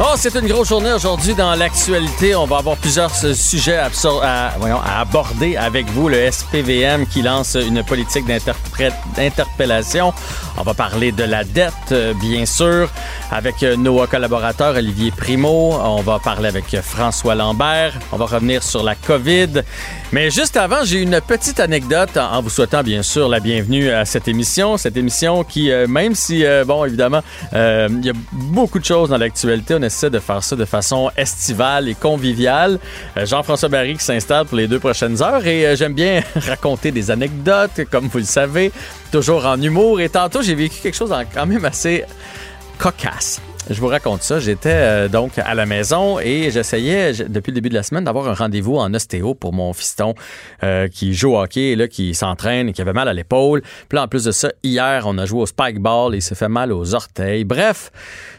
Oh, c'est une grosse journée aujourd'hui dans l'actualité. On va avoir plusieurs sujets à, aborder avec vous. Le SPVM qui lance une politique d'interpellation. On va parler de la dette, euh, bien sûr, avec euh, nos collaborateurs Olivier Primo. On va parler avec François Lambert. On va revenir sur la COVID. Mais juste avant, j'ai une petite anecdote en vous souhaitant bien sûr la bienvenue à cette émission. Cette émission qui, euh, même si, bon, évidemment, il y a beaucoup de choses dans l'actualité, essaie de faire ça de façon estivale et conviviale. Euh, Jean-François Barry qui s'installe pour les deux prochaines heures et euh, j'aime bien raconter des anecdotes, comme vous le savez, toujours en humour. Et tantôt, j'ai vécu quelque chose quand même assez cocasse. Je vous raconte ça. J'étais euh, donc à la maison et j'essayais depuis le début de la semaine d'avoir un rendez-vous en ostéo pour mon fiston qui joue au hockey, là, qui s'entraîne et qui avait mal à l'épaule. Puis là, en plus de ça, hier, on a joué au spike ball et il s'est fait mal aux orteils. Bref,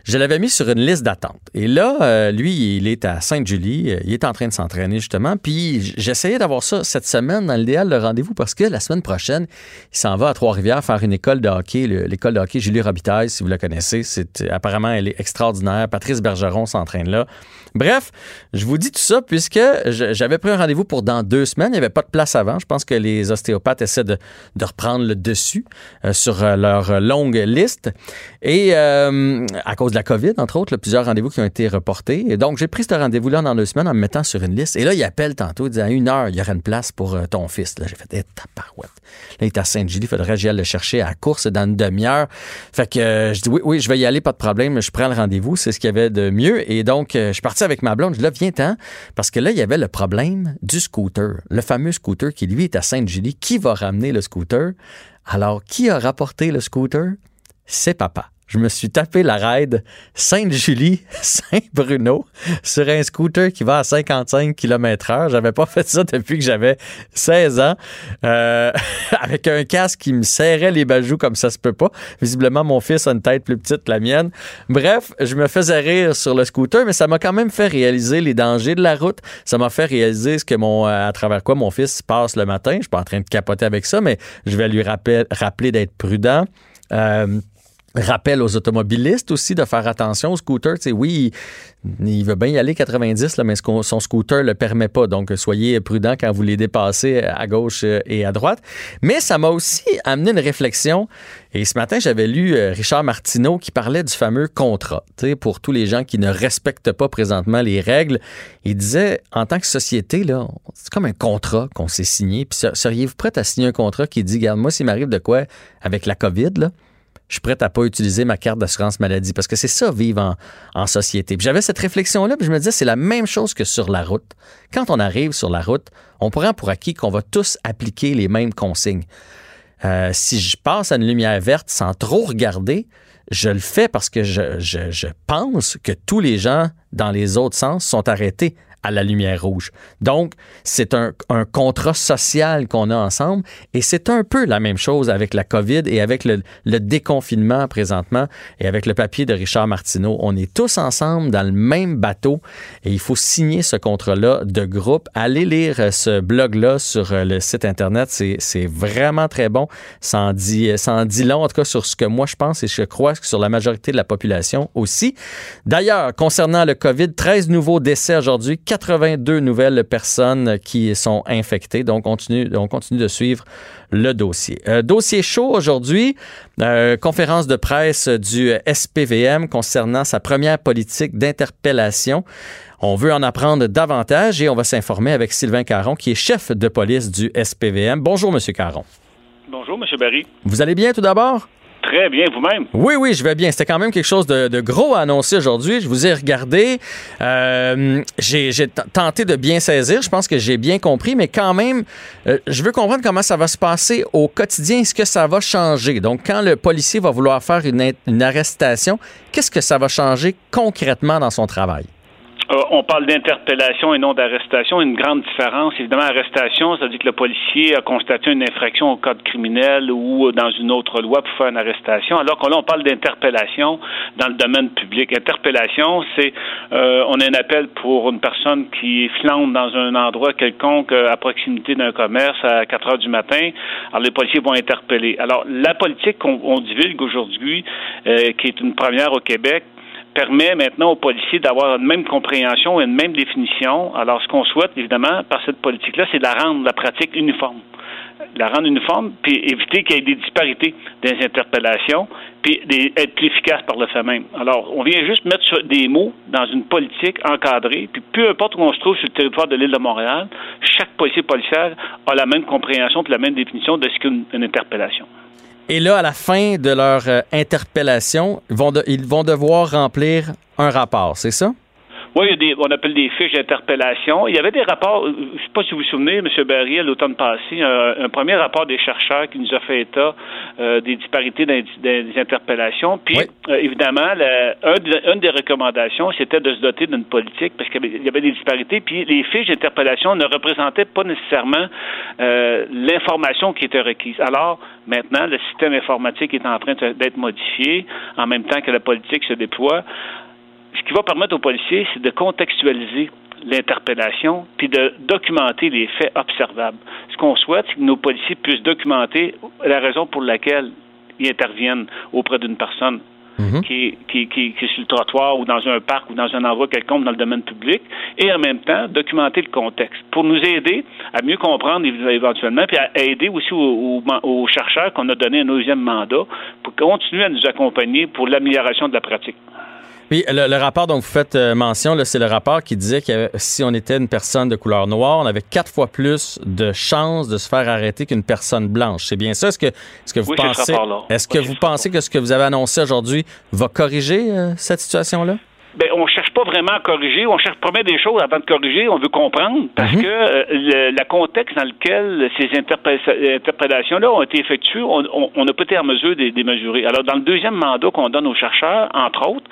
je l'avais mis sur une liste d'attente. Et là, euh, lui, il est à Sainte-Julie. Il est en train de s'entraîner justement. Puis j'essayais d'avoir ça cette semaine dans l'idéal le rendez-vous parce que la semaine prochaine, il s'en va à Trois-Rivières faire une école de hockey, l'école de hockey Julie Robitaille, si vous la connaissez. C'est apparemment elle est extraordinaire. Patrice Bergeron s'entraîne là. Bref, je vous dis tout ça puisque j'avais pris un rendez-vous pour dans deux semaines. Il n'y avait pas de place avant. Je pense que les ostéopathes essaient de, reprendre le dessus euh, sur euh, leur longue liste. Et euh, à cause de la COVID, entre autres, plusieurs rendez-vous qui ont été reportés. Et donc, j'ai pris ce rendez-vous-là dans deux semaines en me mettant sur une liste. Et là, il appelle tantôt, il dit à une heure, il y aura une place pour ton fils. Là, j'ai fait, eh, taparouette. Là, il est à Sainte-Julie, il faudrait que j'aille le chercher à la course dans une demi-heure. Fait que je dis, oui, oui, je vais y aller, pas de problème. Je prends le rendez-vous, c'est ce qu'il y avait de mieux. Et donc, je suis avec ma blonde. Je dis là, viens-t'en. Parce que là, il y avait le problème du scooter. Le fameux scooter qui, lui, est à Sainte-Julie. Qui va ramener le scooter? Alors, qui a rapporté le scooter? C'est papa je me suis tapé la ride Sainte-Julie, Saint-Bruno sur un scooter qui va à 55 km/h. J'avais pas fait ça depuis que j'avais 16 ans. Euh, avec un casque qui me serrait les bajoux comme ça se peut pas. Visiblement, mon fils a une tête plus petite que la mienne. Bref, je me faisais rire sur le scooter, mais ça m'a quand même fait réaliser les dangers de la route. Ça m'a fait réaliser ce que mon, à travers quoi mon fils passe le matin. Je suis pas en train de capoter avec ça, mais je vais lui rappeler, rappeler d'être prudent. Euh, rappel aux automobilistes aussi de faire attention au scooter. Tu sais, oui, il veut bien y aller 90, là, mais son scooter ne le permet pas. Donc, soyez prudent quand vous les dépassez à gauche euh, et à droite. Mais ça m'a aussi amené une réflexion. Et ce matin, j'avais lu euh, Richard Martineau qui parlait du fameux contrat. Tu pour tous les gens qui ne respectent pas présentement les règles, il disait, en tant que société, c'est comme un contrat qu'on s'est signé. Puis seriez-vous prêt à signer un contrat qui dit, regarde, moi, s'il m'arrive de quoi avec la COVID, là, je suis prêt à pas utiliser ma carte d'assurance maladie parce que c'est ça vivre en, société. j'avais cette réflexion-là, puis je me disais, c'est la même chose que sur la route. Quand on arrive sur la route, on prend pour acquis qu'on va tous appliquer les mêmes consignes. Euh, si je passe à une lumière verte sans trop regarder, je le fais parce que je pense que tous les gens dans les autres sens sont arrêtés à la lumière rouge. Donc, c'est un, contrat social qu'on a ensemble et c'est un peu la même chose avec la COVID et avec le, déconfinement présentement et avec le papier de Richard Martineau. On est tous ensemble dans le même bateau et il faut signer ce contrat-là de groupe. Allez lire ce blog-là sur le site Internet. C'est vraiment très bon. Ça en, dit, ça en dit long, en tout cas, sur ce que moi je pense et je crois que sur la majorité de la population aussi. D'ailleurs, concernant le COVID, 13 nouveaux décès aujourd'hui, 82 nouvelles personnes qui sont infectées. Donc, on continue, on continue de suivre le dossier. Euh, dossier chaud aujourd'hui, euh, conférence de presse du SPVM concernant sa première politique d'interpellation. On veut en apprendre davantage et on va s'informer avec Sylvain Caron, qui est chef de police du SPVM. Bonjour, Monsieur Caron. Bonjour, Monsieur Barry. Vous allez bien tout d'abord? Très bien, vous-même? Oui, oui, je vais bien. C'était quand même quelque chose de, gros à annoncer aujourd'hui. Je vous ai regardé. Euh, j'ai tenté de bien saisir. Je pense que j'ai bien compris, mais quand même, euh, je veux comprendre comment ça va se passer au quotidien. Est-ce que ça va changer? Donc, quand le policier va vouloir faire une, une arrestation, qu'est-ce que ça va changer concrètement dans son travail? Euh, on parle d'interpellation et non d'arrestation. Une grande différence. Évidemment, arrestation, ça veut dire que le policier a constaté une infraction au code criminel ou dans une autre loi pour faire une arrestation, alors que là, on parle d'interpellation dans le domaine public. Interpellation, c'est euh, on a un appel pour une personne qui flambe dans un endroit quelconque à proximité d'un commerce à 4 heures du matin. Alors, les policiers vont interpeller. Alors, la politique qu'on divulgue aujourd'hui, euh, qui est une première au Québec, permet maintenant aux policiers d'avoir une même compréhension et une même définition. Alors, ce qu'on souhaite, évidemment, par cette politique-là, c'est de la rendre la pratique uniforme. La rendre uniforme, puis éviter qu'il y ait des disparités des interpellations, puis être plus efficace par le fait même. Alors, on vient juste mettre des mots dans une politique encadrée, puis peu importe où on se trouve sur le territoire de l'île de Montréal, chaque policier policière a la même compréhension puis la même définition de ce qu'est une interpellation. Et là, à la fin de leur euh, interpellation, ils vont, ils vont devoir remplir un rapport, c'est ça? Oui, il y a des, on appelle des fiches d'interpellation. Il y avait des rapports, euh, je ne sais pas si vous vous souvenez, M. Barry, à l'automne passé, un, premier rapport des chercheurs qui nous a fait état euh, des disparités dans, des interpellations. Puis, évidemment, une des recommandations, c'était de se doter d'une politique parce qu'il y, avait des disparités. Puis, les fiches d'interpellation ne représentaient pas nécessairement l'information qui était requise. Alors, Maintenant, le système informatique est en train d'être modifié en même temps que la politique se déploie. Ce qui va permettre aux policiers, c'est de contextualiser l'interpellation puis de documenter les faits observables. Ce qu'on souhaite, c'est que nos policiers puissent documenter la raison pour laquelle ils interviennent auprès d'une personne Mhm. qui, qui, qui, qui, est sur le trottoir ou dans un parc ou dans un endroit quelconque dans le domaine public, et en même temps documenter le contexte pour nous aider à mieux comprendre éventuellement, puis à aider aussi aux, aux chercheurs qu'on a donné un deuxième mandat pour continuer à nous accompagner pour l'amélioration de la pratique. Oui, le, rapport dont vous faites euh, mention, c'est le rapport qui disait que si on était une personne de couleur noire, on avait quatre fois plus de chances de se faire arrêter qu'une personne blanche. C'est bien ça? Est-ce que, est-ce que vous pensez, est-ce que vous pensez que ce que vous avez annoncé aujourd'hui va corriger euh, cette situation-là? Ben, on cherche pas vraiment à corriger, on cherche premier des choses avant de corriger, on veut comprendre parce mhm. que euh, le, contexte dans lequel ces interprétations-là ont été effectuées, on n'a pas été en mesure de les mesurer. Alors, dans le deuxième mandat qu'on donne aux chercheurs, entre autres,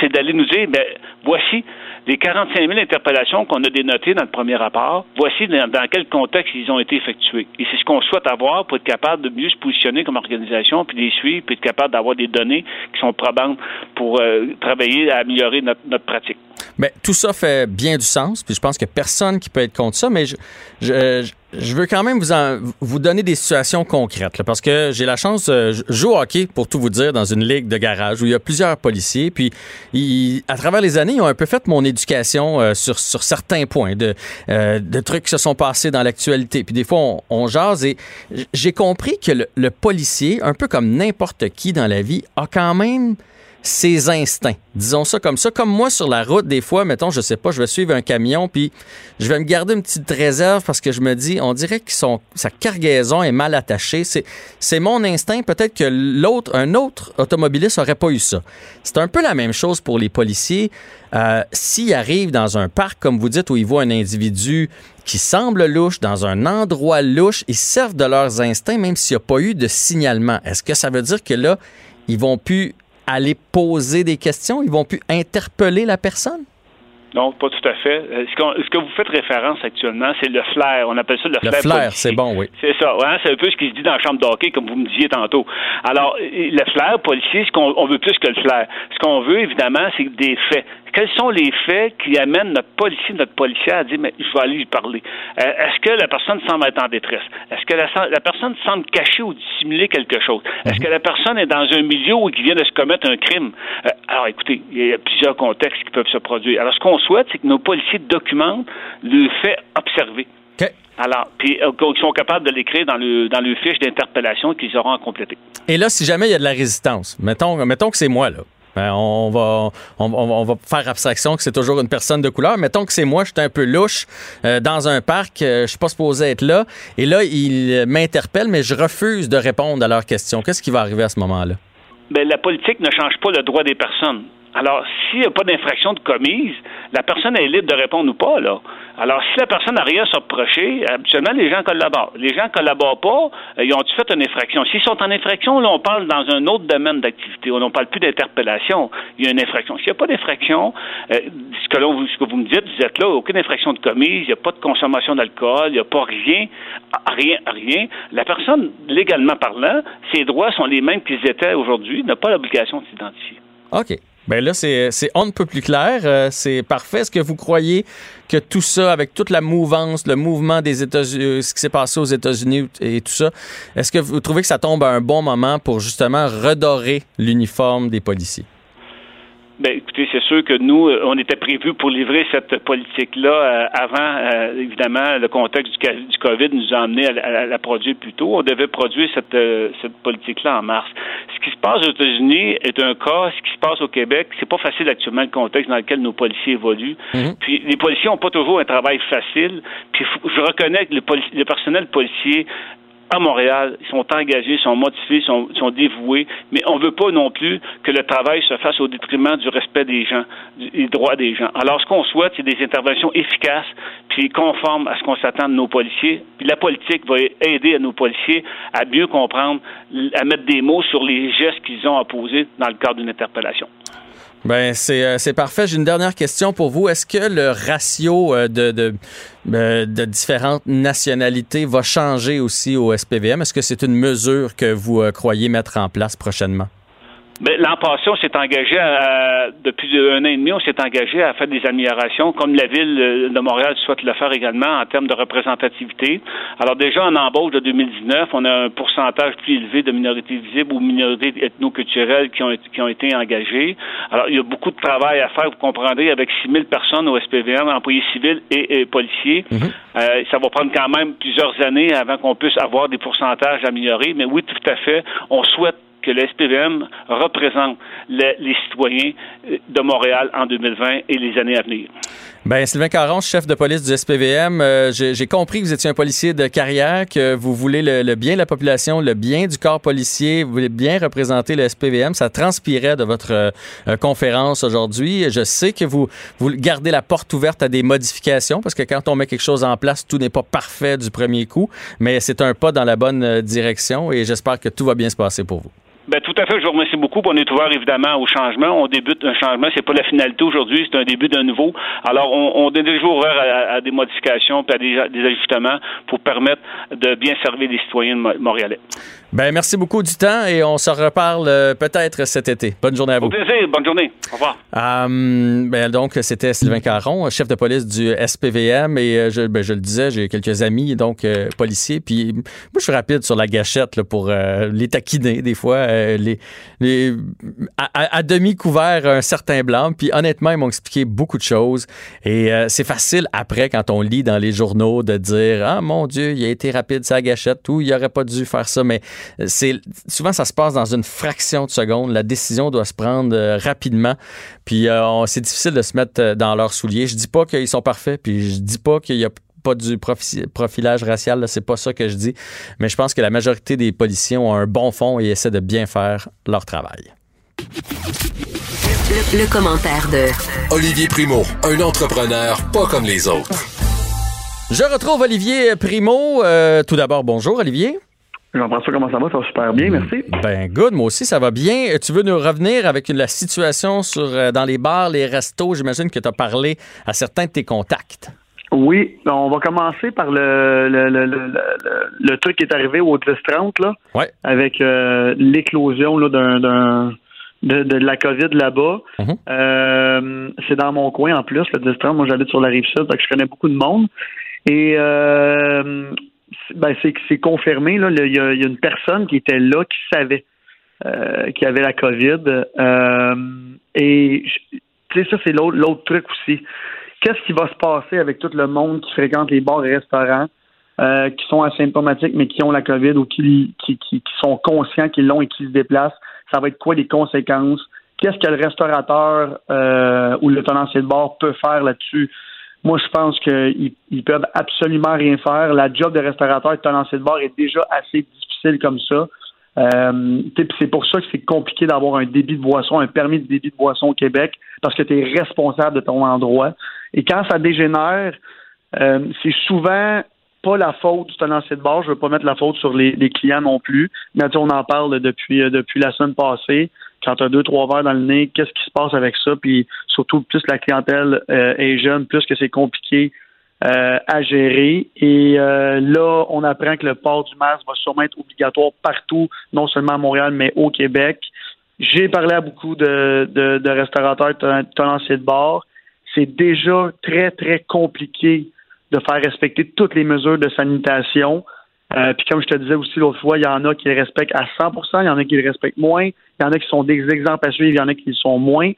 c'est d'aller nous dire, ben, voici les 45 000 interpellations qu'on a dénotées dans le premier rapport, voici dans, quel contexte ils ont été effectués. Et c'est ce qu'on souhaite avoir pour être capable de mieux se positionner comme organisation, puis les suivre, puis être capable d'avoir des données qui sont probantes pour euh, travailler à améliorer notre, Mais tout ça fait bien du sens, puis je pense que personne qui peut être contre ça, mais je, je, je veux quand même vous, vous donner des situations concrètes, parce que j'ai la chance, de jouer au hockey, pour tout vous dire, dans une ligue de garage où il y a plusieurs policiers, puis à travers les années, ils ont un peu fait mon éducation euh, sur, sur certains points, de, euh, de trucs qui se sont passés dans l'actualité. Puis des fois, on, jase et j'ai compris que le policier, un peu comme n'importe qui dans la vie, a quand même ses instincts. Disons ça comme ça. Comme moi sur la route, des fois, mettons, je sais pas, je vais suivre un camion, puis je vais me garder une petite réserve parce que je me dis, on dirait que sa cargaison est mal attachée. C'est, c'est mon instinct. Peut-être que l'autre, un autre automobiliste aurait pas eu ça. C'est un peu la même chose pour les policiers. Euh, s'ils arrivent dans un parc, comme vous dites, où ils voient un individu qui semble louche, dans un endroit louche, ils servent de leurs instincts, même s'il n'y a pas eu de signalement. Est-ce que ça veut dire que là, ils vont plus aller poser des questions? Ils vont plus interpeller la personne? Non, pas tout à fait. Euh, ce, que vous faites référence actuellement, c'est le flair. On appelle ça le, flair. Le flair, c'est bon, oui. C'est ça. Hein? C'est un peu ce qui se dit dans la chambre d'hockey, comme vous me disiez tantôt. Alors, le flair policier, ce qu'on veut plus que le flair. Ce qu'on veut, évidemment, c'est des faits quels sont les faits qui amènent notre policier, notre policier à dire, mais je vais aller lui parler? Euh, est-ce que la personne semble être en détresse? Est-ce que la, personne semble cacher ou dissimuler quelque chose? Est-ce mhm. que la personne est dans un milieu où il vient de se commettre un crime? Euh, alors, écoutez, il y a plusieurs contextes qui peuvent se produire. Alors, ce qu'on souhaite, c'est que nos policiers documentent le fait observé. Alors, puis euh, qu'ils sont capables de l'écrire dans le, dans le fiche d'interpellation qu'ils auront à compléter. Et là, si jamais il y a de la résistance, mettons, mettons que c'est moi, là. Ben, on, va, on, va faire abstraction que c'est toujours une personne de couleur. Mettons que c'est moi, je suis un peu louche euh, dans un parc, euh, je suis pas supposé être là. Et là, ils m'interpellent, mais je refuse de répondre à leurs questions. Qu'est-ce qui va arriver à ce moment-là? Ben, la politique ne change pas le droit des personnes. Alors, s'il n'y a pas d'infraction de commise, la personne est libre de répondre ou pas, là. Alors, si la personne n'a rien à se reprocher, habituellement, les gens collaborent. Les gens ne collaborent pas, euh, ils ont-tu fait une infraction? S'ils sont en infraction, là, on parle dans un autre domaine d'activité. On ne parle plus d'interpellation. Il y a une infraction. S'il n'y a pas d'infraction, euh, ce, que ce que vous me dites, vous êtes là, aucune infraction de commise, il n'y a pas de consommation d'alcool, il n'y a pas rien, rien, rien. La personne, légalement parlant, ses droits sont les mêmes qu'ils étaient aujourd'hui, n'a pas l'obligation de s'identifier. OK. Ben là, c'est on ne peut plus clair. Euh, c'est parfait. Est-ce que vous croyez que tout ça, avec toute la mouvance, le mouvement des États-Unis, euh, ce qui s'est passé aux États-Unis et tout ça, est-ce que vous trouvez que ça tombe à un bon moment pour justement redorer l'uniforme des policiers? Ben, écoutez, c'est sûr que nous, euh, on était prévu pour livrer cette politique-là euh, avant, euh, évidemment, le contexte du, du, COVID nous a amené à, la produire plus tôt. On devait produire cette, cette politique-là en mars. Ce qui se passe aux États-Unis est un cas. Ce qui se passe au Québec, c'est pas facile actuellement le contexte dans lequel nos policiers évoluent. Mhm. Puis les policiers n'ont pas toujours un travail facile. Puis je reconnais que le, le personnel policier à Montréal, ils sont engagés, sont motivés, sont, sont dévoués, mais on ne veut pas non plus que le travail se fasse au détriment du respect des gens, des droits des gens. Alors, ce qu'on souhaite, c'est des interventions efficaces, puis conformes à ce qu'on s'attend de nos policiers. Puis la politique va aider à nos policiers à mieux comprendre, à mettre des mots sur les gestes qu'ils ont à poser dans le cadre d'une interpellation. Ben euh, c'est parfait. J'ai une dernière question pour vous. Est-ce que le ratio euh, de, de, euh, de, différentes nationalités va changer aussi au SPVM? Est-ce que c'est une mesure que vous croyez mettre en place prochainement? Ben, l'an passé, on s'est engagé à, depuis un an et demi, on s'est engagé à faire des améliorations, comme la ville de Montréal souhaite le faire également en termes de représentativité. Alors déjà en embauche de 2019, on a un pourcentage plus élevé de minorités visibles ou minorités ethnoculturelles qui ont, qui ont été engagées. Alors il y a beaucoup de travail à faire, vous comprendrez, avec 6 000 personnes au SPVM, employés civils et, policiers. Mhm. euh, ça va prendre quand même plusieurs années avant qu'on puisse avoir des pourcentages améliorés. Mais oui, tout à fait, on souhaite que le SPVM représente les, citoyens de Montréal en 2020 et les années à venir. Ben Sylvain Caron, chef de police du SPVM, euh, j'ai compris que vous étiez un policier de carrière, que vous voulez le, bien de la population, le bien du corps policier, vous voulez bien représenter le SPVM. Ça transpirait de votre euh, conférence aujourd'hui. Je sais que vous, vous gardez la porte ouverte à des modifications parce que quand on met quelque chose en place, tout n'est pas parfait du premier coup, mais c'est un pas dans la bonne euh, direction et j'espère que tout va bien se passer pour vous. Ben, tout à fait. Je vous remercie beaucoup. On est ouvert évidemment au changement. On débute un changement. C'est pas la finalité aujourd'hui. C'est un début d'un nouveau. Alors, on, est déjà ouvert à, des modifications et à des, ajustements pour permettre de bien servir les citoyens montréalais. Ben, merci beaucoup du temps et on se reparle euh, peut-être cet été. Bonne journée à vous. Au plaisir. Bonne journée. Au revoir. Ben, donc, c'était Sylvain Caron, chef de police du SPVM et euh, je, ben, je le disais, j'ai quelques amis, donc euh, policiers. Puis, moi, je suis rapide sur la gâchette là, pour les taquiner des fois, les, les, à, demi couvert un certain blanc. Puis, honnêtement, ils m'ont expliqué beaucoup de choses et c'est facile après, quand on lit dans les journaux, de dire Ah mon Dieu, il a été rapide sa gâchette ou il aurait pas dû faire ça. Mais c'est souvent ça se passe dans une fraction de seconde. La décision doit se prendre euh, rapidement. Puis euh, c'est difficile de se mettre euh, dans leurs souliers. Je dis pas qu'ils sont parfaits, puis je dis pas qu'il y a pas du profilage racial, c'est pas ça que je dis, mais je pense que la majorité des policiers ont un bon fond et essaient de bien faire leur travail. Le, commentaire de Olivier Primo, un entrepreneur pas comme les autres. Je retrouve Olivier Primo. tout d'abord, bonjour Olivier. Jean-François, comment ça va? Ça va super bien, merci. Ben, good. Moi aussi, ça va bien. Tu veux nous revenir avec la situation sur, euh, dans les bars, les restos? J'imagine que tu as parlé à certains de tes contacts. Oui, on va commencer par le, le, truc qui est arrivé au 10-30, là. Ouais. Avec euh, l'éclosion d'un, de, la COVID là-bas. Mhm. Euh, c'est dans mon coin en plus, le 10-30. Moi, j'habite sur la rive sud, donc je connais beaucoup de monde. Et ben, c'est confirmé. Là, il, y a, une personne qui était là qui savait euh, qu'il y avait la COVID. Euh, et tu sais, ça, c'est l'autre truc aussi. Qu'est-ce qui va se passer avec tout le monde qui fréquente les bars et restaurants, euh, qui sont asymptomatiques, mais qui ont la COVID ou qui, qui, qui, sont conscients qu'ils l'ont et qui se déplacent? Ça va être quoi les conséquences? Qu'est-ce que le restaurateur euh, ou le tenancier de bar peut faire là-dessus? Moi, je pense qu'ils ils peuvent absolument rien faire. La job de restaurateur et de tenancier de bar est déjà assez difficile comme ça. Euh, c'est pour ça que c'est compliqué d'avoir un débit de boisson, un permis de débit de boisson au Québec, parce que tu es responsable de ton endroit. Et quand ça dégénère, euh, c'est souvent pas la faute du tenancier de bar. Je veux pas mettre la faute sur les, clients non plus. Mais on en parle depuis, euh, depuis la semaine passée. Quand tu as deux, trois verres dans le nez, qu'est-ce qui se passe avec ça? Puis surtout, plus la clientèle euh, est jeune, plus que c'est compliqué euh, à gérer. Et là, on apprend que le port du masque va sûrement être obligatoire partout, non seulement à Montréal, mais au Québec. J'ai parlé à beaucoup de, de, restaurateurs, tenanciers de bar. C'est déjà très, très compliqué de faire respecter toutes les mesures de sanitation. Euh, puis comme je te disais aussi l'autre fois, il y en a qui les respectent à 100% il y en a qui les respectent moins, il y en a qui sont des exemples à suivre, il y en a qui sont moins.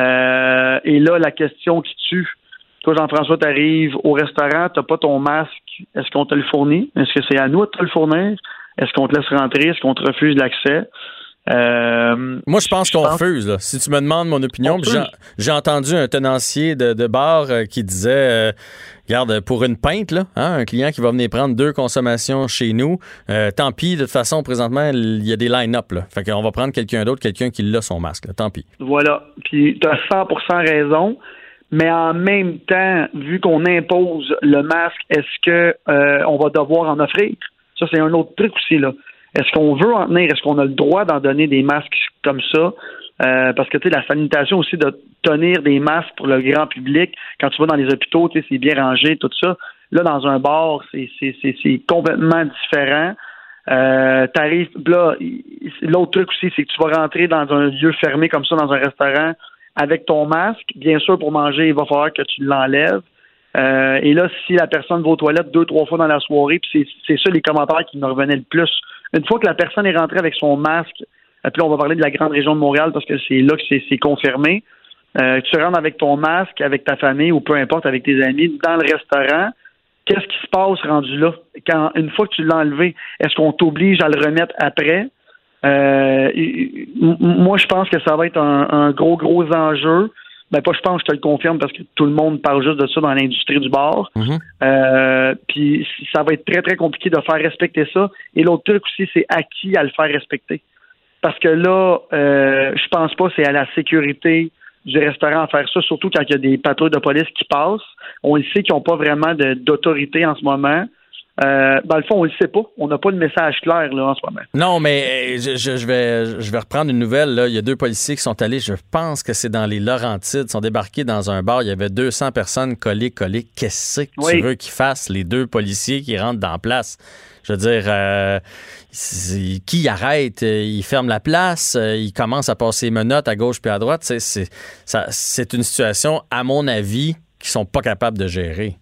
Euh, et là, la question qui tue, toi Jean-François, tu arrives au restaurant, tu pas ton masque, est-ce qu'on te le fournit? Est-ce que c'est à nous de te le fournir? Est-ce qu'on te laisse rentrer? Est-ce qu'on te refuse l'accès? Euh, Moi, je pense qu'on refuse. Si tu me demandes mon opinion, j'ai entendu un tenancier de, bar euh, qui disait euh, Regarde, pour une pinte, là, hein, un client qui va venir prendre deux consommations chez nous, tant pis, de toute façon, présentement, il y a des line-up. Fait qu'on va prendre quelqu'un d'autre, quelqu'un qui l'a son masque. tant pis. Voilà. Puis tu as 100 raison. Mais en même temps, vu qu'on impose le masque, est-ce que on va devoir en offrir? Ça, c'est un autre truc aussi, là. Est-ce qu'on veut en tenir? Est-ce qu'on a le droit d'en donner des masques comme ça? Euh, parce que tu sais, la sanitation aussi de tenir des masques pour le grand public, quand tu vas dans les hôpitaux, tu sais, c'est bien rangé, tout ça. Là, dans un bar, c'est, complètement différent. Euh, t'arrives, là, l'autre truc aussi, c'est que tu vas rentrer dans un lieu fermé comme ça, dans un restaurant, avec ton masque. Bien sûr, pour manger, il va falloir que tu l'enlèves. Euh, et là, si la personne va aux toilettes deux, trois fois dans la soirée, puis c'est ça les commentaires qui me revenaient le plus une fois que la personne est rentrée avec son masque, euh, puis on va parler de la grande région de Montréal parce que c'est là que c'est confirmé. Euh, tu rentres avec ton masque, avec ta famille ou peu importe, avec tes amis, dans le restaurant, qu'est-ce qui se passe rendu là? Quand, une fois que tu l'as enlevé, est-ce qu'on t'oblige à le remettre après? Euh, moi, je pense que ça va être un gros, gros enjeu. Ben, pas je pense, je te le confirme parce que tout le monde parle juste de ça dans l'industrie du bar. Mhm. Euh, puis ça va être très, très compliqué de faire respecter ça. Et l'autre truc aussi, c'est à qui à le faire respecter. Parce que là, euh, je pense pas c'est à la sécurité du restaurant à faire ça, surtout quand il y a des patrouilles de police qui passent. On le sait qu'ils n'ont pas vraiment d'autorité en ce moment. Euh, dans le fond, on le sait pas. On n'a pas de message clair là, en ce moment. Non, mais euh, je, vais, je vais reprendre une nouvelle. Là. Il y a deux policiers qui sont allés, je pense que c'est dans les Laurentides, sont débarqués dans un bar. Il y avait 200 personnes collées, collées. Qu'est-ce que tu veux qu'ils fassent, les deux policiers qui rentrent dans la place? Je veux dire, euh, qui arrête? Ils ferment la place, ils commencent à passer menottes à gauche puis à droite. C'est une situation, à mon avis, qu'ils sont pas capables de gérer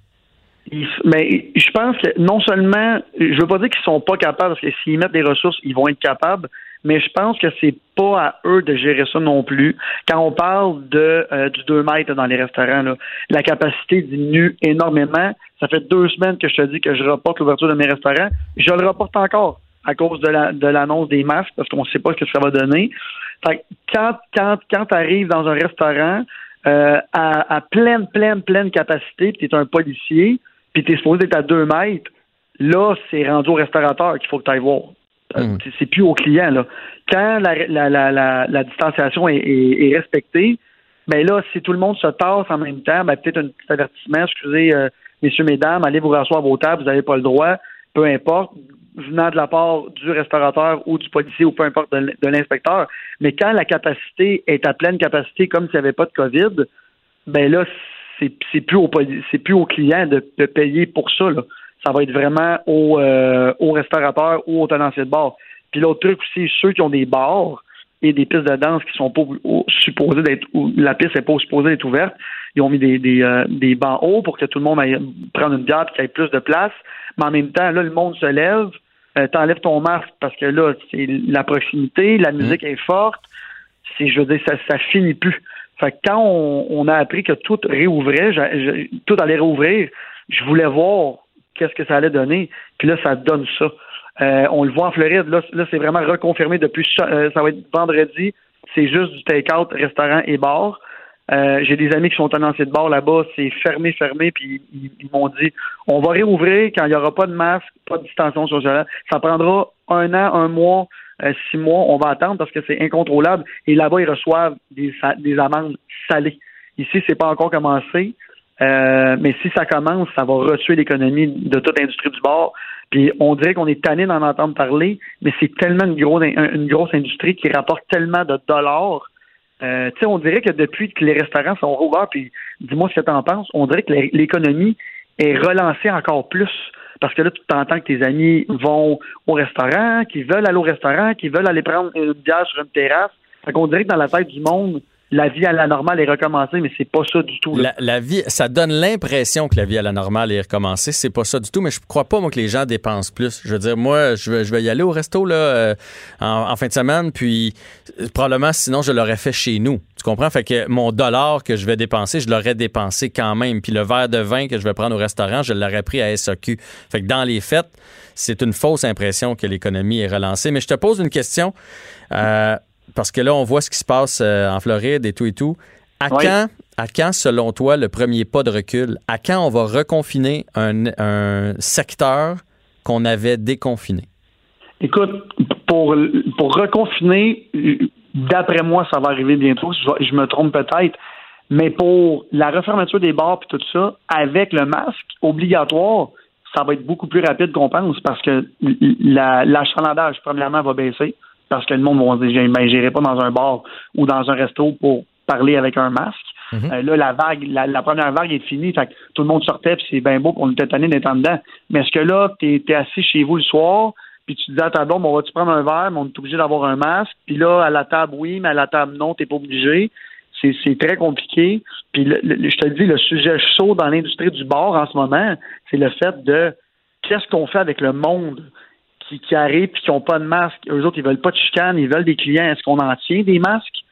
mais je pense que non seulement, je veux pas dire qu'ils sont pas capables, parce que s'ils mettent des ressources, ils vont être capables, mais je pense que c'est pas à eux de gérer ça non plus. Quand on parle de euh, du 2 mètres dans les restaurants, là, la capacité diminue énormément. Ça fait deux semaines que je te dis que je reporte l'ouverture de mes restaurants. Je le reporte encore à cause de la de l'annonce des masques, parce qu'on sait pas ce que ça va donner. Fait quand quand quand tu arrives dans un restaurant euh, à, à pleine, pleine, pleine capacité, tu es un policier, puis tu es supposé être à deux mètres, là, c'est rendu au restaurateur qu'il faut que tu ailles voir. Euh, hmm. C'est plus au client. Là. Quand la, la, la, distanciation est, respectée, ben là, si tout le monde se tasse en même temps, ben peut-être un petit avertissement, excusez, euh, messieurs, mesdames, allez vous rasseoir à vos tables, vous n'avez pas le droit, peu importe, venant de la part du restaurateur ou du policier ou peu importe de, l'inspecteur. Mais quand la capacité est à pleine capacité, comme s'il n'y avait pas de COVID, ben là, c'est plus au c'est plus au client de, payer pour ça. Ça va être vraiment au, euh, au restaurateur ou au tenancier de bar. Puis l'autre truc aussi, ceux qui ont des bars et des pistes de danse qui sont pas supposées d'être la piste n'est pas supposée d'être ouverte, ils ont mis des, des, euh, des bancs hauts pour que tout le monde aille prendre une bière et qu'il y ait plus de place. Mais en même temps, là, le monde se lève, euh, t'enlèves ton masque parce que là, c'est la proximité, la musique est forte. C'est, je veux dire, ça, ça finit plus. Fait quand on, a appris que tout réouvrait, tout allait réouvrir, je voulais voir qu'est-ce que ça allait donner. Puis là, ça donne ça. Euh, on le voit en Floride. Là, c'est vraiment reconfirmé depuis. Euh, ça va être vendredi. C'est juste du take-out, restaurant et bar. Euh, j'ai des amis qui sont tenanciers de bar là-bas. C'est fermé, fermé. Puis ils, m'ont dit on va réouvrir quand il n'y aura pas de masque, pas de distanciation sociale. Ça prendra un an, un mois six mois, on va attendre parce que c'est incontrôlable. Et là-bas, ils reçoivent des, des amendes salées. Ici, c'est pas encore commencé. Euh, mais si ça commence, ça va retuer l'économie de toute l'industrie du bord. Puis on dirait qu'on est tanné d'en entendre parler, mais c'est tellement une grosse, une grosse industrie qui rapporte tellement de dollars. Euh, tu sais, on dirait que depuis que les restaurants sont rouverts, puis dis-moi ce que tu en penses, on dirait que l'économie est relancée encore plus. Parce que là, tu t'entends que tes amis vont au restaurant, qu'ils veulent aller au restaurant, qu'ils veulent aller prendre une bière sur une terrasse. Fait qu'on dirait que dans la tête du monde, la vie à la normale est recommencée, mais c'est pas ça du tout. La, vie, ça donne l'impression que la vie à la normale est recommencée. C'est pas ça du tout, mais je crois pas, que les gens dépensent plus. Je veux dire, moi, je vais, je vais y aller au resto là, euh, en, fin de semaine, puis euh, probablement, sinon, je l'aurais fait chez nous. Tu comprends? Fait que mon dollar que je vais dépenser, je l'aurais dépensé quand même. Puis le verre de vin que je vais prendre au restaurant, je l'aurais pris à SAQ. Fait que dans les fêtes, c'est une fausse impression que l'économie est relancée. Mais je te pose une question. Euh, parce que là, on voit ce qui se passe euh, en Floride et tout et tout. À, quand, à quand, selon toi, le premier pas de recul? À quand on va reconfiner un, secteur qu'on avait déconfiné? Écoute, pour, pour reconfiner, d'après moi, ça va arriver bientôt. Je, je me trompe peut-être. Mais pour la refermeture des bars et tout ça, avec le masque obligatoire, ça va être beaucoup plus rapide qu'on pense parce que l'achalandage, premièrement, va baisser parce que le monde va dire ben, j'irai pas dans un bar ou dans un resto pour parler avec un masque. Mhm. Euh, là, la vague, la, première vague est finie. Fait tout le monde sortait, puis c'est bien beau qu'on était tanné d'être en dedans. Mais est-ce que là, tu es, assis chez vous le soir, puis tu te dis à ta blonde, on va-tu prendre un verre, mais on est obligé d'avoir un masque. Puis là, à la table, oui, mais à la table, non, t'es pas obligé. C'est très compliqué. Puis je te dis, le sujet chaud dans l'industrie du bar en ce moment, c'est le fait de qu'est-ce qu'on fait avec le monde? Qui, arrivent et qui n'ont pas de masque. Eux autres, ils veulent pas de chicane, ils veulent des clients. Est-ce qu'on en tient des masques?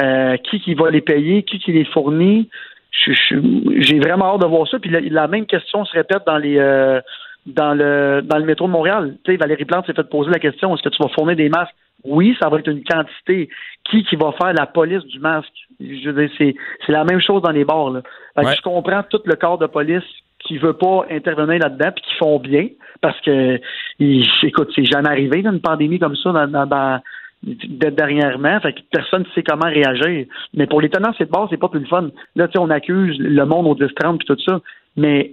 Euh, qui qui va les payer? Qui qui les fournit? J'ai vraiment hâte de voir ça. Puis la, même question se répète dans les euh, dans le dans le métro de Montréal. Tu sais, Valérie Plante s'est fait poser la question est-ce que tu vas fournir des masques? Oui, ça va être une quantité. Qui qui va faire la police du masque? Je veux dire, c'est c'est la même chose dans les bars. Là. Je comprends tout le corps de police qui veut pas intervenir là-dedans puis qui font bien parce que écoute, c'est jamais arrivé une pandémie comme ça dans, dans, dernièrement, fait que personne ne sait comment réagir. Mais pour les tenants, c'est de base, c'est pas plus le fun. Là, tu sais, on accuse le monde au 10-30 puis tout ça, mais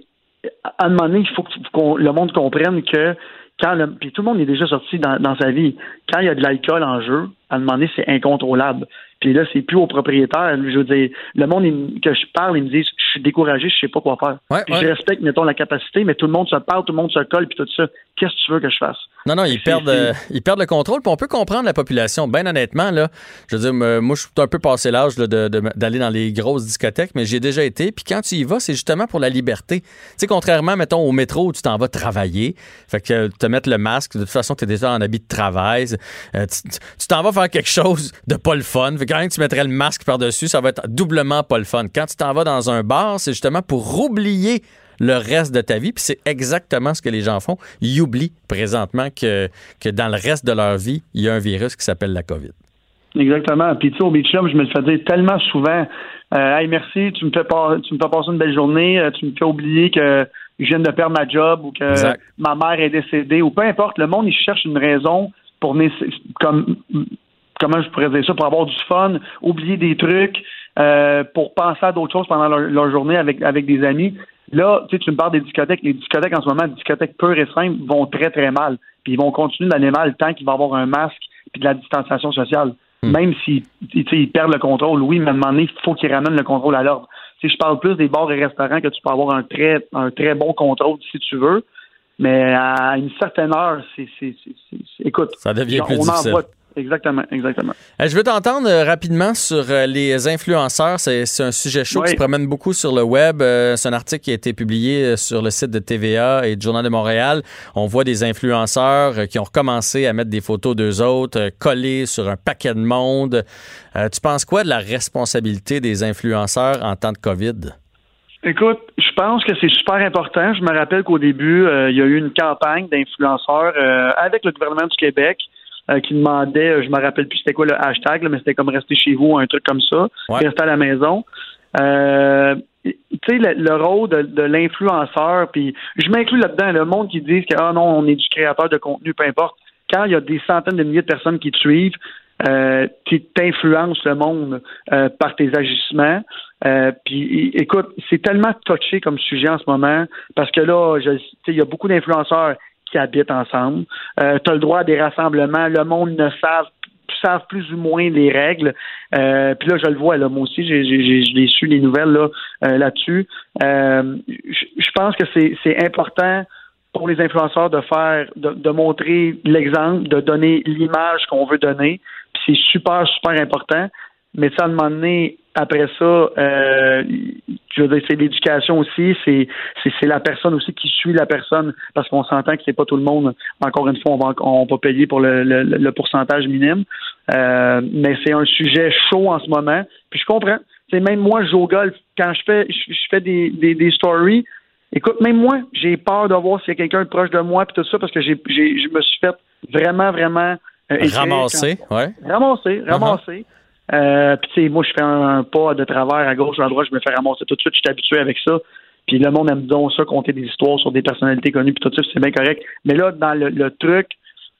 à un moment donné, il faut que le monde comprenne que quand le, puis tout le monde est déjà sorti dans, dans sa vie, quand il y a de l'alcool en jeu, à un moment donné, c'est incontrôlable. Puis là, c'est plus au propriétaire. Je veux dire, le monde que je parle, ils me disent, je suis découragé, je sais pas quoi faire. je respecte, mettons, la capacité, mais tout le monde se parle, tout le monde se colle, puis tout ça. Qu'est-ce que tu veux que je fasse? Non, non, ils perdent, euh, ils perdent le contrôle. Puis on peut comprendre la population. Bien honnêtement, là, je veux dire, moi, je suis un peu passé l'âge d'aller dans les grosses discothèques, mais j'ai déjà été. Puis quand tu y vas, c'est justement pour la liberté. Tu sais, contrairement, mettons, au métro où tu t'en vas travailler, fait que te mettre le masque, de toute façon, tu es déjà en habit de travail. Euh, tu t'en vas faire quelque chose de pas le fun. Fait quand tu mettrais le masque par-dessus, ça va être doublement pas le fun. Quand tu t'en vas dans un bar, c'est justement pour oublier le reste de ta vie. Puis c'est exactement ce que les gens font. Ils oublient présentement que, que dans le reste de leur vie, il y a un virus qui s'appelle la COVID. Exactement. Puis tu sais, au Beach je me le fais dire tellement souvent. Euh, hey, merci, tu me fais tu me fais passer une belle journée, euh, tu me fais oublier que je viens de perdre ma job ou que ma mère est décédée ou peu importe. Le monde, il cherche une raison pour comme comment je pourrais dire ça, pour avoir du fun, oublier des trucs, euh, pour penser à d'autres choses pendant leur, journée avec, avec des amis. Là, tu sais, tu me parles des discothèques. Les discothèques en ce moment, les discothèques pures et simples, vont très, très mal. Puis ils vont continuer d'aller mal tant qu'il va y avoir un masque puis de la distanciation sociale. Hmm. Même si ils perdent le contrôle, oui, mais à un moment donné, il faut qu'ils ramènent le contrôle à l'ordre. Si je parle plus des bars et restaurants que tu peux avoir un très, un très bon contrôle si tu veux. Mais à une certaine heure, c'est, écoute, ça devient plus difficile. Exactement, exactement. Euh, je veux t'entendre euh, rapidement sur euh, les influenceurs. C'est un sujet chaud qui se promène beaucoup sur le web. C'est un article qui a été publié sur le site de TVA et du Journal de Montréal. On voit des influenceurs qui ont recommencé à mettre des photos d'eux autres collées sur un paquet de monde. Tu penses quoi de la responsabilité des influenceurs en temps de COVID? Écoute, je pense que c'est super important. Je me rappelle qu'au début, il y a eu une campagne d'influenceurs avec le gouvernement du Québec euh, qui demandait, euh, je me rappelle plus c'était quoi le hashtag, mais c'était comme rester chez vous, un truc comme ça, rester à la maison. Euh, tu sais, le, rôle de, l'influenceur, puis je m'inclus là-dedans, le monde qui dit que ah non, on est du créateur de contenu, peu importe. quand il y a des centaines de milliers de personnes qui te suivent, euh, qui t'influencent le monde euh, par tes agissements. Euh, puis écoute, c'est tellement touché comme sujet en ce moment parce que là, il y a beaucoup d'influenceurs qui habitent ensemble. Euh, tu as le droit à des rassemblements. Le monde ne savent savent plus ou moins les règles. Euh, puis là, je le vois, là, moi aussi, j'ai, su les nouvelles là, euh, là-dessus. Euh, je pense que c'est, important pour les influenceurs de faire, de, montrer l'exemple, de donner l'image qu'on veut donner. C'est super, super important. Mais ça, à un moment donné, après ça, euh, je veux dire, c'est l'éducation aussi, c'est, c'est, la personne aussi qui suit la personne, parce qu'on s'entend que c'est pas tout le monde. Encore une fois, on va, on va payer pour le, le, pourcentage minime, euh, mais c'est un sujet chaud en ce moment. Puis je comprends. C'est même moi, je joue au golf quand je fais, je, fais des, des, des stories. Écoute, même moi, j'ai peur de voir s'il y a quelqu'un proche de moi puis tout ça parce que j'ai, j'ai je me suis fait vraiment, vraiment euh, ramasser, ouais. Ramasser, ramasser. Euh, puis tu sais, moi, je fais un, pas de travers à gauche à droite, je me fais ramasser tout de suite, je suis habitué avec ça. Puis le monde aime donc ça, compter des histoires sur des personnalités connues, puis tout ça, c'est bien correct. Mais là, dans le, truc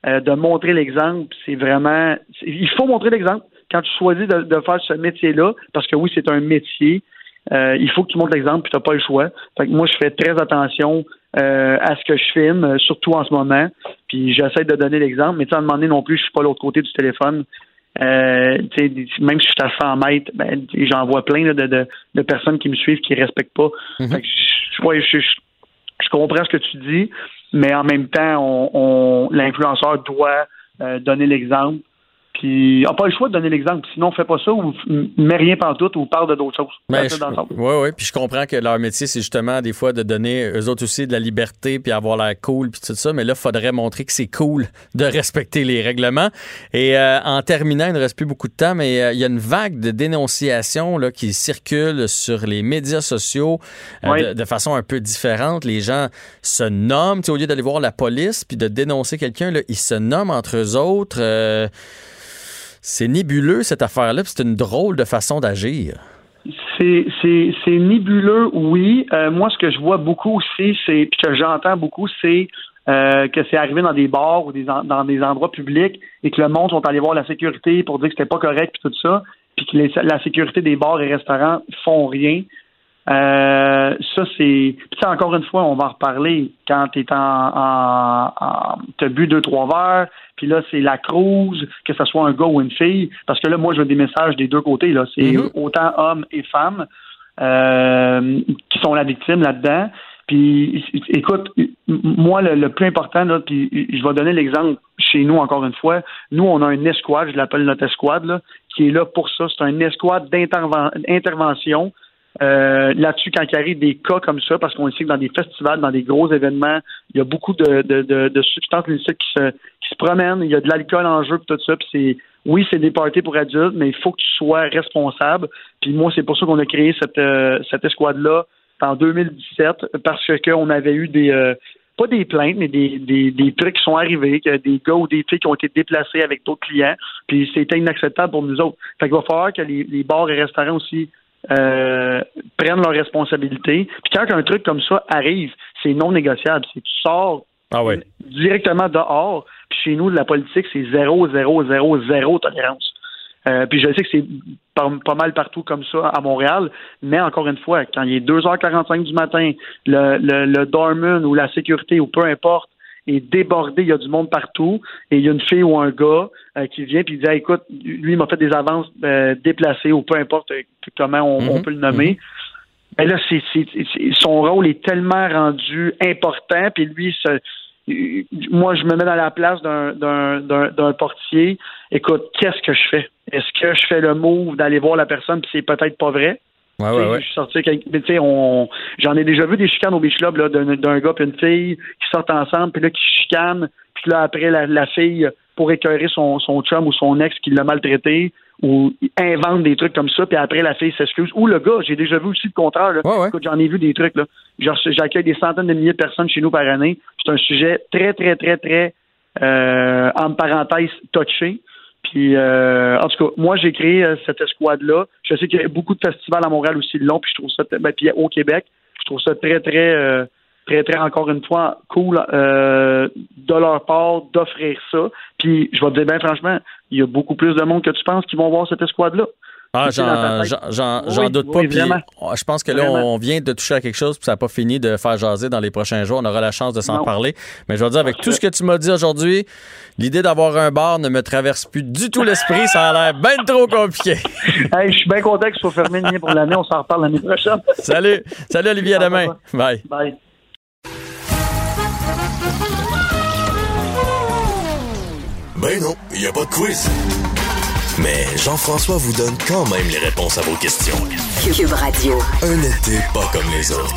euh, de montrer l'exemple, c'est vraiment... Il faut montrer l'exemple quand tu choisis de, faire ce métier-là, parce que oui, c'est un métier. Euh, il faut que tu montres l'exemple, puis tu n'as pas le choix. Fait que moi, je fais très attention euh, à ce que je filme, surtout en ce moment. Puis j'essaie de donner l'exemple, mais tu sais, à donné non plus, je suis pas l'autre côté du téléphone. Euh, même si je suis à 100 mètres, ben, j'en vois plein de, de, de, personnes qui me suivent qui ne respectent pas. Mhm. je, je, je, comprends ce que tu dis, mais en même temps, on, on l'influenceur doit euh, donner l'exemple puis n'a pas le choix de donner l'exemple. Sinon, on fait pas ça ou met rien tout ou parle de d'autres choses. Oui, oui. Puis je comprends que leur métier, c'est justement des fois de donner eux autres aussi de la liberté puis avoir l'air cool puis tout ça. Mais là, il faudrait montrer que c'est cool de respecter les règlements. Et euh, en terminant, il ne reste plus beaucoup de temps, mais euh, il y a une vague de dénonciations là, qui circule sur les médias sociaux euh, de, façon un peu différente. Les gens se nomment, au lieu d'aller voir la police puis de dénoncer quelqu'un, ils se nomment entre eux autres. C'est nébuleux, cette affaire-là, c'est une drôle de façon d'agir. C'est nébuleux, oui. Euh, moi, ce que je vois beaucoup aussi, c'est, puis que j'entends beaucoup, c'est euh, que c'est arrivé dans des bars ou dans des endroits publics et que le monde sont allés voir la sécurité pour dire que c'était pas correct puis tout ça, puis que la sécurité des bars et restaurants font rien. Euh, ça, c'est. Puis encore une fois, on va en reparler quand tu es en, en, t'as bu deux, trois verres, puis là, c'est la cruise, que ce soit un gars ou une fille. Parce que là, moi, je veux des messages des deux côtés. Là. C'est mm-hmm. autant hommes et femmes euh, qui sont la victime là-dedans. Puis, écoute, moi, le, plus important, là, puis je vais donner l'exemple chez nous encore une fois. Nous, on a une escouade, je l'appelle notre escouade, là, qui est là pour ça. C'est une escouade d'intervention euh, là-dessus quand il arrive des cas comme ça, parce qu'on sait que dans des festivals, dans des gros événements, il y a beaucoup de, de, de, de substances illicites qui se, qui se promènent, il y a de l'alcool en jeu, tout ça, puis c'est oui, c'est des parties pour adultes, mais il faut que tu sois responsable. Puis moi, c'est pour ça qu'on a créé cette, euh, cette escouade-là en 2017, parce qu'on avait eu des euh, pas des plaintes, mais des, des, des, trucs qui sont arrivés, que des gars ou des filles qui ont été déplacés avec d'autres clients, puis c'était inacceptable pour nous autres. Fait qu'il va falloir que les, les bars et restaurants aussi euh, prennent leurs responsabilités. Puis quand un truc comme ça arrive, c'est non négociable. C'est tu sors ah directement dehors. Puis chez nous, la politique, c'est zéro, zéro, zéro, zéro tolérance. Euh, puis je sais que c'est pas, mal partout comme ça à Montréal, mais encore une fois, quand il est 2h45 du matin, le, le, le dormant ou la sécurité ou peu importe est débordé, il y a du monde partout, et il y a une fille ou un gars euh, qui vient puis dit écoute, lui il m'a fait des avances euh, déplacées ou peu importe euh, comment on, mhm. peut le nommer. Mais là, c'est, son rôle est tellement rendu important, puis lui, moi, je me mets dans la place d'un, d'un, portier. Écoute, qu'est-ce que je fais? Est-ce que je fais le move d'aller voir la personne, puis c'est peut-être pas vrai? Ouais, ouais, ouais. Je suis sorti tu sais, on, j'en ai déjà vu des chicanes au beach club, là, d'un, gars et une fille qui sortent ensemble, puis là, qui chicanent, puis là, après, la, fille, pour écœurer son, son chum ou son ex qui l'a maltraité, ou invente des trucs comme ça, puis après, la fille s'excuse. Ou le gars, j'ai déjà vu aussi le contraire, là. Écoute, j'en ai vu des trucs, là. Genre, j'accueille des centaines de milliers de personnes chez nous par année. C'est un sujet très, très, très, très, euh, en parenthèse, touché. Puis, euh, en tout cas, moi, j'ai créé euh, cette escouade-là. Je sais qu'il y a beaucoup de festivals à Montréal aussi de long, puis je trouve ça, ben, puis au Québec, je trouve ça très, très, euh, très, très, encore une fois, cool euh, de leur part d'offrir ça. Puis, je vais te dire, bien franchement, il y a beaucoup plus de monde que tu penses qui vont voir cette escouade-là. Ah, j'en doute pas. Oh, je pense que là, on vient de toucher à quelque chose, puis ça n'a pas fini de faire jaser dans les prochains jours. On aura la chance de s'en parler. Mais je vais dire, avec tout ce que tu m'as dit aujourd'hui, l'idée d'avoir un bar ne me traverse plus du tout l'esprit. Ça a l'air bien trop compliqué. je suis bien content que ce soit fermé pour l'année. On s'en reparle l'année prochaine. Salut. Salut, Olivier. À demain. Bye. Bye. Ben non, il n'y a pas de quiz. Mais Jean-François vous donne quand même les réponses à vos questions. Cube Radio. Un été pas comme les autres.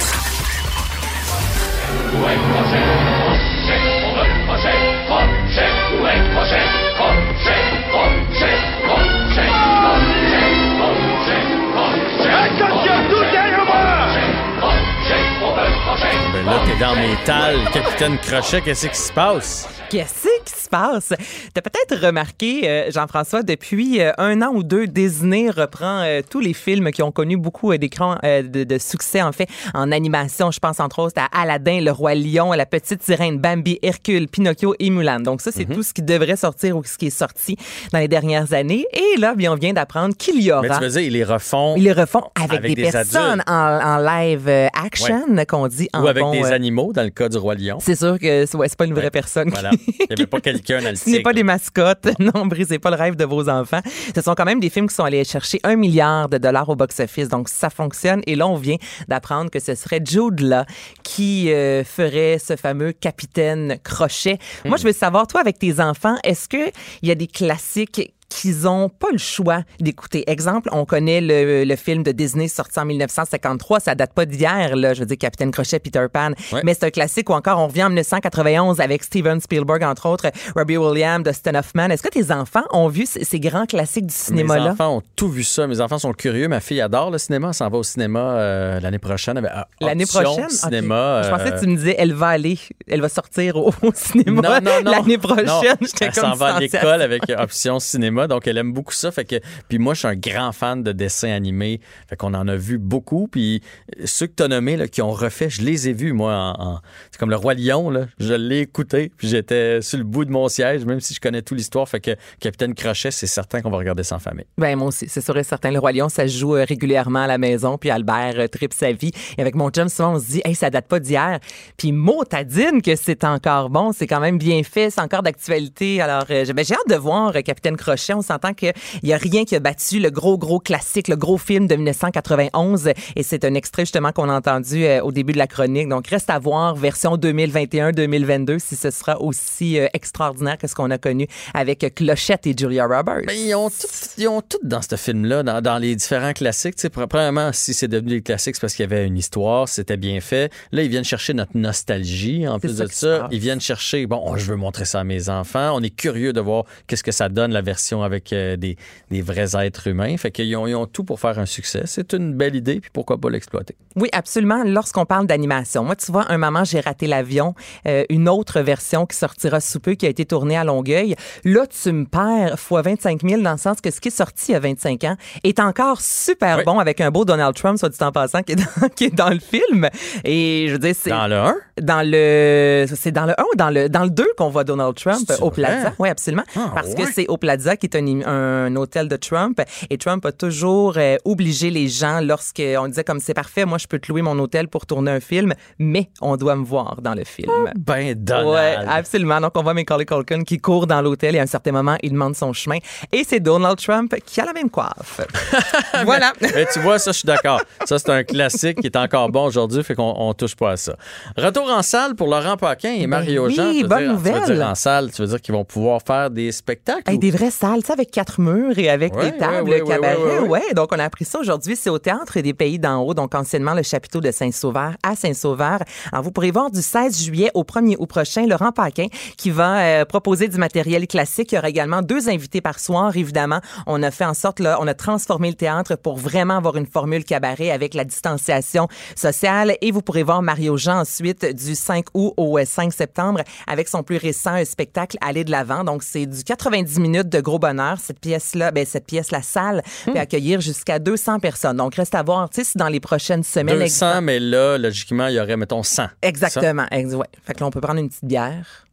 Ben là, t'es dans mes talles, capitaine Crochet, qu'est-ce qui se passe? Qu'est-ce qui se passe? T'as peut-être remarqué, euh, Jean-François, depuis euh, un an ou deux, Disney reprend euh, tous les films qui ont connu beaucoup d'écrans de, succès, en fait, en animation. Je pense entre autres à Aladdin, Le Roi Lion, La Petite Sirène, Bambi, Hercule, Pinocchio et Mulan. Donc ça, c'est mhm. tout ce qui devrait sortir ou ce qui est sorti dans les dernières années. Et là, bien, on vient d'apprendre qu'il y aura... Mais tu veux dire, ils les refont... Ils les refont avec, des, personnes en, live action, qu'on dit en Ou avec des animaux, dans le cas du Roi Lion. C'est sûr que c'est pas une vraie personne. Voilà. Il n'y avait pas quelqu'un dans le Ce n'est pas des mascottes. Non, brisez pas le rêve de vos enfants. Ce sont quand même des films qui sont allés chercher un milliard de dollars au box-office. Donc, ça fonctionne. Et là, on vient d'apprendre que ce serait Jude Law qui euh, ferait ce fameux capitaine crochet. Moi, je veux savoir, toi, avec tes enfants, est-ce qu'il y a des classiques qu'ils ont pas le choix d'écouter. Exemple, on connaît le, le, film de Disney sorti en 1953, ça date pas d'hier, là, je veux dire Capitaine Crochet, Peter Pan, mais c'est un classique ou encore on revient en 1991 avec Steven Spielberg, entre autres, Robbie Williams, Dustin Hoffman. Est-ce que tes enfants ont vu ces, grands classiques du cinéma-là? Mes enfants ont tout vu ça. Mes enfants sont curieux. Ma fille adore le cinéma. Elle s'en va au cinéma euh, l'année prochaine. Euh, l'année prochaine? Cinéma, Je pensais que tu me disais, elle va aller, elle va sortir au, cinéma l'année prochaine. Elle s'en va à l'école avec option cinéma donc elle aime beaucoup ça. Fait que, puis moi, je suis un grand fan de dessins animés. Fait qu'on en a vu beaucoup. Puis ceux que tu as nommés, là, qui ont refait, je les ai vus, moi, en, c'est comme le Roi Lion, là. Je l'ai écouté, puis j'étais sur le bout de mon siège, même si je connais toute l'histoire. Fait que Capitaine Crochet, c'est certain qu'on va regarder ça en famille. Ben moi aussi, c'est sûr et certain. Le Roi Lion, ça joue euh, régulièrement à la maison, puis Albert euh, tripe sa vie. Et avec mon chum, souvent, on se dit, hey, ça date pas d'hier. Puis motadine que c'est encore bon, c'est quand même bien fait, c'est encore d'actualité. Alors, euh, ben, j'ai hâte de voir Capitaine Crochet on s'entend qu'il n'y a rien qui a battu le gros, gros classique, le gros film de 1991. Et c'est un extrait justement qu'on a entendu euh, au début de la chronique. Donc, reste à voir version 2021-2022 si ce sera aussi euh, extraordinaire que ce qu'on a connu avec Clochette et Julia Roberts. Mais ils ont tout, ils ont tout dans ce film-là, dans, les différents classiques. Tu sais, premièrement, si c'est devenu des classiques, c'est parce qu'il y avait une histoire, c'était bien fait. Là, ils viennent chercher notre nostalgie. En plus de ça, ils viennent chercher, bon, je veux montrer ça à mes enfants. On est curieux de voir qu'est-ce que ça donne, la version avec euh, des, vrais êtres humains. Fait qu'ils ont, ils ont tout pour faire un succès. C'est une belle idée, puis pourquoi pas l'exploiter? Oui, absolument. Lorsqu'on parle d'animation, moi, tu vois, un moment, j'ai raté l'avion, euh, une autre version qui sortira sous peu, qui a été tournée à Longueuil. Là, tu me perds fois 25 000 dans le sens que ce qui est sorti il y a 25 ans est encore super bon avec un beau Donald Trump, soit dit en passant, qui est dans, qui est dans le film. Et je veux dire, c'est. Dans le 1? Dans le. C'est dans le 1 ou dans le, dans le 2 qu'on voit Donald Trump au Plaza? Oui, absolument. Ah, Parce que c'est au Plaza qui est un un, hôtel de Trump. Et Trump a toujours euh, obligé les gens lorsqu'on disait comme c'est parfait, moi je peux te louer mon hôtel pour tourner un film, mais on doit me voir dans le film. Ah, ben Donald. Ouais, absolument. Donc on voit Macaulay Culkin qui court dans l'hôtel et à un certain moment il demande son chemin et c'est Donald Trump qui a la même coiffe. voilà. mais tu vois ça, je suis d'accord. Ça c'est un classique qui est encore bon aujourd'hui, fait qu'on on touche pas à ça. Retour en salle pour Laurent Paquin et ben Mario oui, Jean. bonne nouvelle. Tu veux dire en salle, tu veux dire qu'ils vont pouvoir faire des spectacles? Des vraies salles, avec quatre murs et avec des tables, cabaret. Ouais, donc on a appris ça aujourd'hui. C'est au Théâtre des Pays d'en haut, donc anciennement le chapiteau de Saint-Sauveur à Saint-Sauveur. Alors vous pourrez voir du 16 juillet au 1er août prochain Laurent Paquin qui va euh, proposer du matériel classique. Il y aura également deux invités par soir, évidemment. On a fait en sorte, là, on a transformé le théâtre pour vraiment avoir une formule cabaret avec la distanciation sociale. Et vous pourrez voir Mario Jean ensuite du 5 août au 5 septembre avec son plus récent spectacle Aller de l'avant. Donc c'est du 90 minutes de gros bonheur. Cette pièce-là, ben, cette pièce, la salle, Hmm. peut accueillir jusqu'à 200 personnes. Donc, reste à voir, tu sais, si dans les prochaines semaines. 200, exact- mais là, logiquement, il y aurait, mettons, 100. Exactement. Ex- ouais. Fait que là, on peut prendre une petite bière,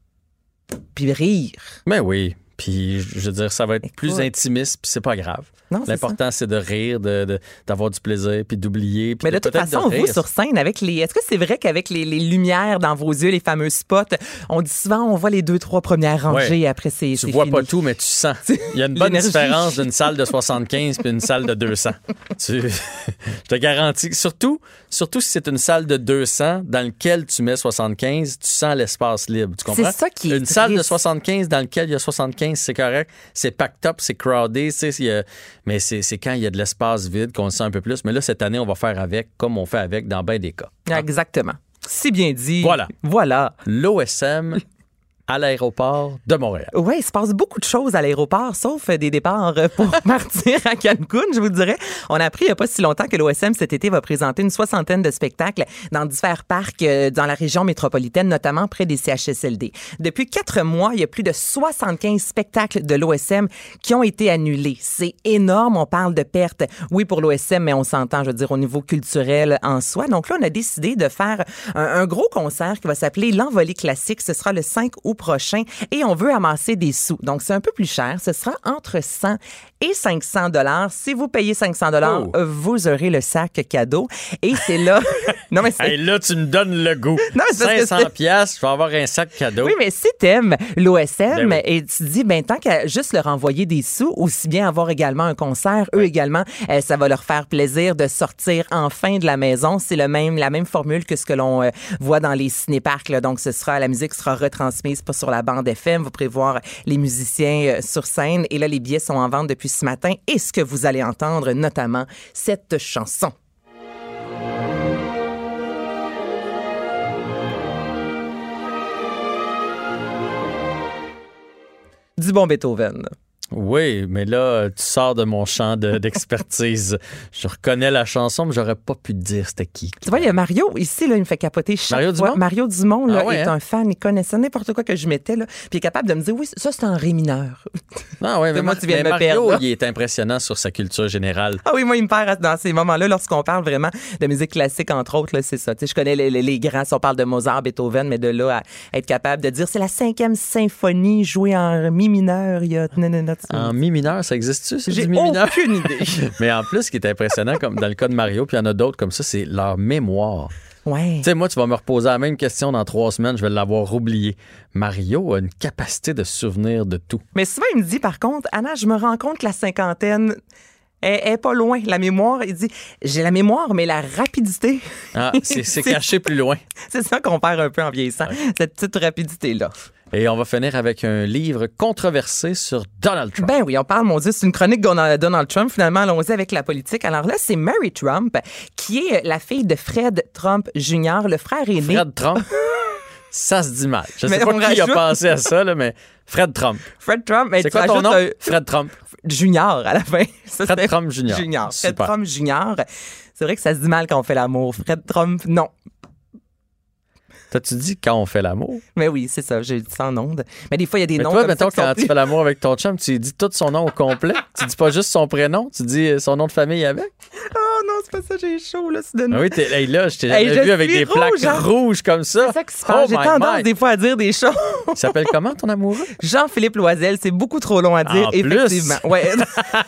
puis rire. Mais oui. Puis, je veux dire, ça va être plus intimiste, puis c'est pas grave. L'important, c'est de rire, de- de- d'avoir du plaisir, puis d'oublier. Mais de toute façon, vous, rire. sur scène, avec les. Est-ce que c'est vrai qu'avec les, les lumières dans vos yeux, les fameux spots, on dit souvent, on voit les deux, trois premières rangées Ouais. après c'est. Tu vois fini. pas tout, mais tu sens. Il y a une bonne différence d'une salle de 75 puis une salle de 200. Tu- Je te garantis. Surtout, surtout si c'est une salle de 200 dans laquelle tu mets 75, tu sens l'espace libre. Tu comprends? C'est ça qui est Une salle de triste. 75 dans laquelle il y a 75, c'est correct. C'est packed up, c'est crowded. tu sais, il y a- mais c'est quand il y a de l'espace vide qu'on le sent un peu plus. Mais là, cette année, on va faire avec comme on fait avec dans bien des cas. Exactement. Si bien dit. Voilà. Voilà. L'OSM à l'aéroport de Montréal. Oui, il se passe beaucoup de choses à l'aéroport, sauf des départs euh, pour partir à Cancun, je vous dirais. On a appris il n'y a pas si longtemps que l'OSM cet été va présenter une soixantaine de spectacles dans divers parcs euh, dans la région métropolitaine, notamment près des CHSLD. Depuis quatre mois, il y a plus de 75 spectacles de l'OSM qui ont été annulés. C'est énorme. On parle de pertes, oui, pour l'OSM, mais on s'entend, je veux dire, au niveau culturel en soi. Donc là, on a décidé de faire un, un gros concert qui va s'appeler L'Envolée classique. Ce sera le 5 août prochain et on veut amasser des sous. Donc, c'est un peu plus cher. Ce sera entre 100 et 500 dollars. Si vous payez 500 dollars, Oh. vous aurez le sac cadeau. Et c'est là... non, mais c'est... Hey, là, tu me donnes le goût. Non, c'est parce que 500 c'est- pièces, je vais avoir un sac cadeau. Oui, mais si t'aimes l'OSM Ben oui. et tu dis, ben, tant qu'à juste leur envoyer des sous, aussi bien avoir également un concert, eux également, euh, ça va leur faire plaisir de sortir enfin de la maison. C'est le même, la même formule que ce que l'on euh, voit dans les cinéparcs. là. Donc, ce sera, la musique sera retransmise sur la bande FM. Vous pourrez voir les musiciens euh, sur scène. Et là, les billets sont en vente depuis ce matin. Et ce que vous allez entendre, notamment cette chanson. Du bon Beethoven. Oui, mais là, tu sors de mon champ de- d'expertise. je reconnais la chanson, mais j'aurais pas pu te dire c'était qui. Tu vois, il y a Mario ici, là, il me fait capoter chaque Mario fois. Dumont? Mario Dumont là, Ah ouais, est hein? un fan, il connaissait n'importe quoi que je mettais, là, puis il est capable de me dire, oui, ça, c'est un ré mineur. Ah ouais, mais, moi, tu viens mais me Mario, perdre, il est impressionnant sur sa culture générale. Ah oui, moi, il me perd dans ces moments-là, lorsqu'on parle vraiment de musique classique, entre autres, là, c'est ça. Tu sais, je connais les, les- les grands, si on parle de Mozart, Beethoven, mais de là à être capable de dire, c'est la cinquième symphonie jouée en mi mineur, il y a... tu- En mi mineur, ça existe-tu, J'ai mi mineur? aucune idée. mais en plus, ce qui est impressionnant, comme dans le cas de Mario, puis il y en a d'autres comme ça, c'est leur mémoire. Ouais. Tu sais, moi, tu vas me reposer la même question dans trois semaines, je vais l'avoir oublié. Mario a une capacité de souvenir de tout. Mais souvent, il me dit, par contre, Anna, je me rends compte que la cinquantaine est, pas loin. La mémoire, il dit, j'ai la mémoire, mais la rapidité, Ah, C'est- caché plus loin. c'est ça qu'on perd un peu en vieillissant, cette petite rapidité-là. Et on va finir avec un livre controversé sur Donald Trump. Ben oui, on parle, mon Dieu, c'est une chronique de Donald Trump. Finalement, allons-y avec la politique. Alors là, c'est Mary Trump, qui est la fille de Fred Trump Jr., le frère aîné. Fred Trump, ça se dit mal. Je sais Mais pas qui a rajoute- pensé à ça, là, mais Fred Trump. Fred Trump, C'est quoi ton nom? un Fred Trump. Junior à la fin. Ça, Fred Trump Jr. Junior. Fred Super. Trump Junior. C'est vrai que ça se dit mal quand on fait l'amour. Fred Trump, non. T'as-tu dit quand on fait l'amour? Mais oui, c'est ça, j'ai dit ça en ondes. Mais des fois, il y a des Mais noms toi, comme mettons, ça qui sont quand tu fais l'amour avec ton chum, tu dis tout son nom au complet? tu dis pas juste son prénom, tu dis son nom de famille avec? Oh non, c'est pas ça, j'ai chaud, là, soudainement. Ah oui, t'es, hey, là, je t'ai Hey, jamais je vu avec des plaques rouge, hein. rouges comme ça. C'est ça qui se passe. Oh J'ai tendance des fois à dire des choses. Il s'appelle comment ton amoureux? Jean-Philippe Loisel, c'est beaucoup trop long à dire, En plus. Ouais.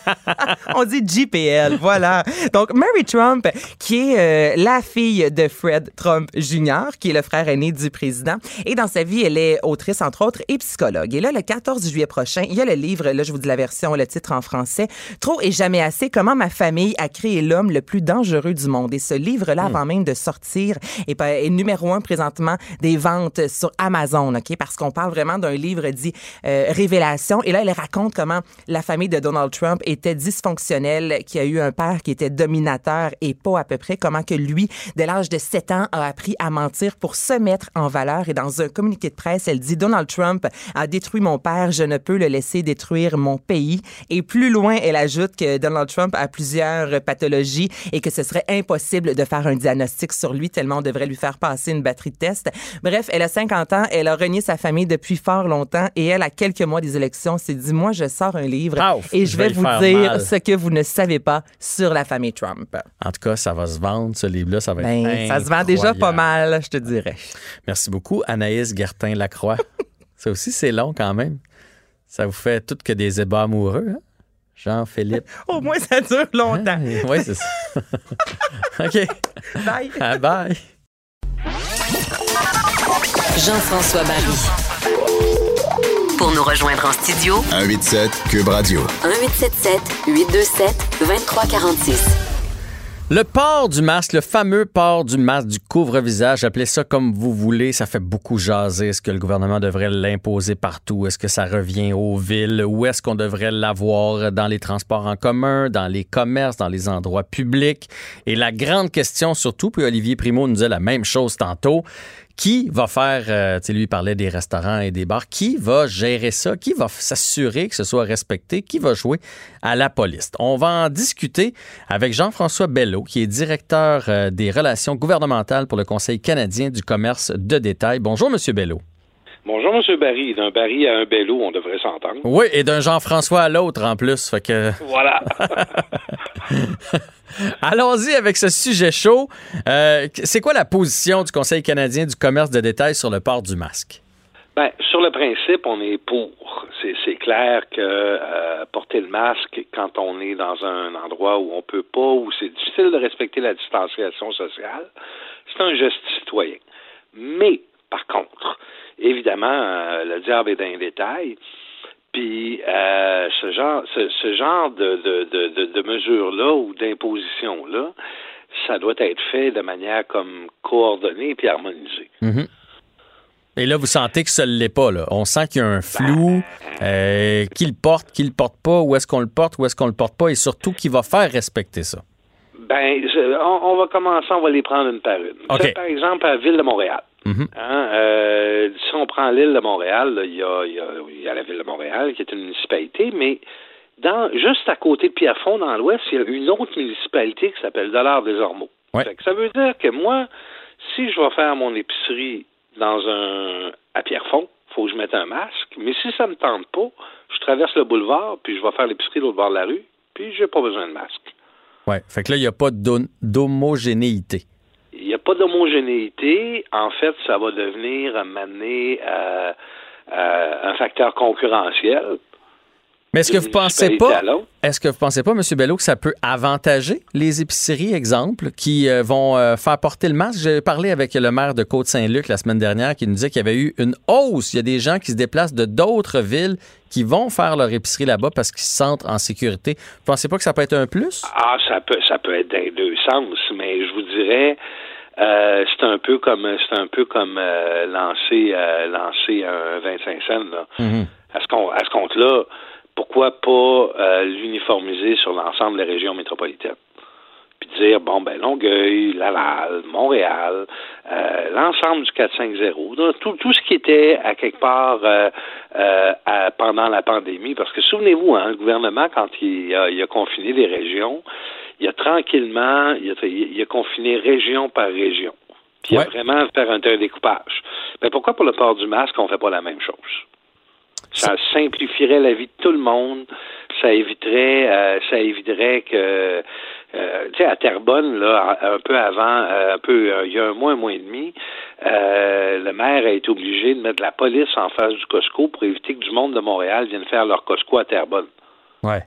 On dit JPL, voilà. Donc, Mary Trump, qui est euh, la fille de Fred Trump Jr., qui est le frère aîné du président. Et dans sa vie, elle est autrice, entre autres, et psychologue. Et là, le 14 juillet prochain, il y a le livre, là, je vous dis la version, le titre en français, Trop et jamais assez, comment ma famille a créé l'homme le plus dangereux du monde. Et ce livre-là, avant même de sortir, est, est numéro un présentement des ventes sur Amazon, OK? Parce qu'on parle vraiment d'un livre dit euh, Révélation. Et là, elle raconte comment la famille de Donald Trump était dysfonctionnelle, qui a eu un père qui était dominateur et pas à peu près, comment que lui, dès l'âge de 7 ans, a appris à mentir pour se mettre en valeur. Et dans un communiqué de presse, elle dit Donald Trump a détruit mon père, je ne peux le laisser détruire mon pays. Et plus loin, elle ajoute que Donald Trump a plusieurs pathologies et que ce serait impossible de faire un diagnostic sur lui tellement on devrait lui faire passer une batterie de tests. Bref, elle a 50 ans, elle a renié sa famille depuis fort longtemps et elle, à quelques mois des élections, s'est dit, moi, je sors un livre et je, vais, vous dire ce que vous ne savez pas sur la famille Trump. En tout cas, ça va se vendre, ce livre-là, ça va ben, être Ça se vend déjà pas mal, je te dirais. Merci beaucoup, Anaïs Gertin-Lacroix. ça aussi, c'est long quand même. Ça vous fait tout que des ébats amoureux, hein? Jean-Philippe. Au moins, ça dure longtemps. oui, c'est ça. OK. Bye. Ah, bye. Jean-François Barry. Pour nous rejoindre en studio, 187 Cube Radio. 1877 827 2346. Le port du masque, le fameux port du masque, du couvre-visage, appelez ça comme vous voulez, ça fait beaucoup jaser. Est-ce que le gouvernement devrait l'imposer partout? Est-ce que ça revient aux villes? Ou est-ce qu'on devrait l'avoir? Dans les transports en commun, dans les commerces, dans les endroits publics? Et la grande question surtout, puis Olivier Primo nous disait la même chose tantôt, qui va faire, euh, tu lui parlait des restaurants et des bars, qui va gérer ça, qui va s'assurer que ce soit respecté, qui va jouer à la police? On va en discuter avec Jean-François Bello, qui est directeur euh, des relations gouvernementales pour le Conseil canadien du commerce de détail. Bonjour, Monsieur Bello. Bonjour, M. Barry. D'un Barry à un Bello, on devrait s'entendre. Oui, et d'un Jean-François à l'autre en plus. Fait que... Voilà. Allons-y avec ce sujet chaud. Euh, c'est quoi la position du Conseil canadien du commerce de détail sur le port du masque? Ben, sur le principe, on est pour. C'est clair que euh, porter le masque quand on est dans un endroit où on peut pas, où c'est difficile de respecter la distanciation sociale, c'est un geste citoyen. Mais, par contre, évidemment, euh, le diable est dans les détails. Puis euh, ce genre, ce, genre de, de, de, mesures-là ou d'impositions-là, ça doit être fait de manière comme coordonnée et harmonisée. Mhm. Et là, vous sentez que ça ne l'est pas. Là. On sent qu'il y a un flou. Ben, euh, qui le porte, qui le porte pas, où est-ce qu'on le porte, où est-ce qu'on le porte pas, et surtout qui va faire respecter ça. Ben, on, va commencer, on va les prendre une par une. par exemple, à la Ville de Montréal. Mhm. Hein, euh, si on prend l'île de Montréal, il y, a, la ville de Montréal qui est une municipalité, mais dans, juste à côté de Pierrefonds, dans l'ouest, il y a une autre municipalité qui s'appelle Dollard des Ormeaux. Ça veut dire que moi, si je vais faire mon épicerie dans un à Pierrefonds, faut que je mette un masque. Mais si ça me tente pas, je traverse le boulevard, puis je vais faire l'épicerie de l'autre bord de la rue, puis j'ai pas besoin de masque. Ouais. Fait que là, il n'y a pas d'homogénéité il n'y a pas d'homogénéité. En fait, ça va devenir euh, euh, un facteur concurrentiel. Mais est-ce que vous pensez pas, est-ce que vous pensez pas, M. Bello, que ça peut avantager les épiceries, exemple, qui euh, vont faire porter le masque? J'ai parlé avec le maire de Côte-Saint-Luc la semaine dernière qui nous disait qu'il y avait eu une hausse. Il y a des gens qui se déplacent de d'autres villes qui vont faire leur épicerie là-bas parce qu'ils se sentent en sécurité. Vous pensez pas que ça peut être un plus? Ah, ça peut, ça peut être dans deux sens, mais je vous dirais, euh, c'est un peu comme c'est un peu comme euh, lancer euh, lancer un 25 cents là. Mm-hmm. À ce qu'on à ce compte-là, pourquoi pas l'uniformiser sur l'ensemble des régions métropolitaines? Puis dire bon ben Longueuil, Laval, Montréal, l'ensemble du 450, tout tout ce qui était à quelque part pendant la pandémie, parce que souvenez-vous, hein, le gouvernement quand il a, il a confiné les régions, il a tranquillement, il a, confiné région par région. Puis il a vraiment fait un, découpage. Mais pourquoi pour le port du masque, on ne fait pas la même chose? Ça simplifierait la vie de tout le monde. Ça éviterait, euh, ça éviterait que, euh, tu sais, à Terrebonne, là, un peu avant, euh, un peu, il y a un mois, un mois et demi, le maire a été obligé de mettre la police en face du Costco pour éviter que du monde de Montréal vienne faire leur Costco à Terrebonne. Ouais.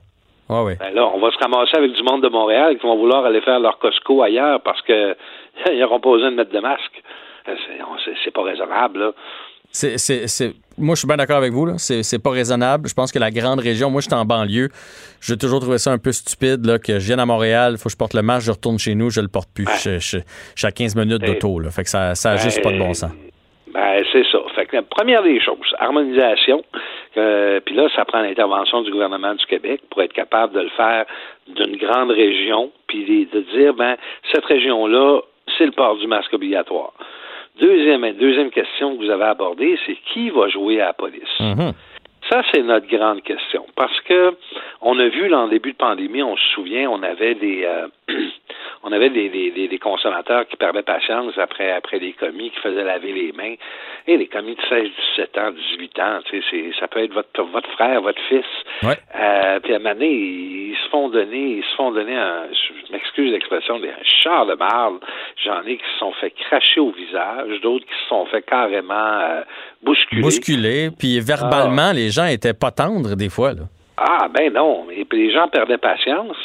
Ouais, ben là, on va se ramasser avec du monde de Montréal qui vont vouloir aller faire leur Costco ailleurs parce que ils n'auront pas besoin de mettre de masque. Euh, c'est pas raisonnable, là. C'est, Moi, je suis bien d'accord avec vous. C'est, pas raisonnable. Je pense que la grande région, moi, je suis en banlieue. J'ai toujours trouvé ça un peu stupide là, que je vienne à Montréal, il faut que je porte le masque, je retourne chez nous, je le porte plus. Je, suis à 15 minutes d'auto. Fait que ça, ça a juste pas de bon sens. Ben, c'est ça. Fait que la première des choses, harmonisation. Euh, puis là, ça prend l'intervention du gouvernement du Québec pour être capable de le faire d'une grande région, puis de dire, ben, cette région-là, c'est le port du masque obligatoire. Deuxième, deuxième question que vous avez abordée, c'est qui va jouer à la police? Mm-hmm. Ça, c'est notre grande question. Parce que on a vu, là, en début de pandémie, on se souvient, on avait des, euh, on avait des, des, des, consommateurs qui perdaient patience après après les commis, qui faisaient laver les mains. Et les commis de 16, 17 ans, 18 ans, tu sais, ça peut être votre votre frère, votre fils. Ouais. Euh, puis à un moment donné, ils, se font donner, ils se font donner un, je m'excuse l'expression, un char de marde. J'en ai qui se sont fait cracher au visage, d'autres qui se sont fait carrément euh, bousculer. Bousculer, puis verbalement, ah. les gens étaient pas tendres des fois, là. Ah, ben non. Et puis les gens perdaient patience.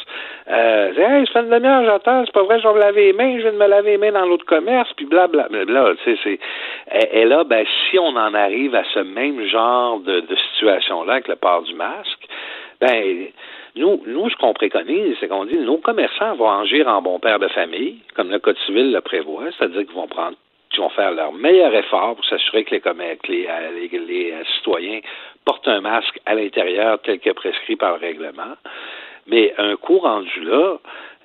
Euh, hey, ça fait une demi-heure, j'attends, c'est pas vrai, je vais me laver les mains, je viens de me laver les mains dans l'autre commerce, puis blablabla. Bla, c'est. Et, là, ben, si on en arrive à ce même genre de, de situation-là avec le port du masque, ben, nous, nous, ce qu'on préconise, c'est qu'on dit nos commerçants vont agir en bon père de famille, comme le Code civil le prévoit, c'est-à-dire qu'ils vont prendre qui vont faire leur meilleur effort pour s'assurer que les, euh, les, les, euh, citoyens portent un masque à l'intérieur tel que prescrit par le règlement. Mais un coup rendu là,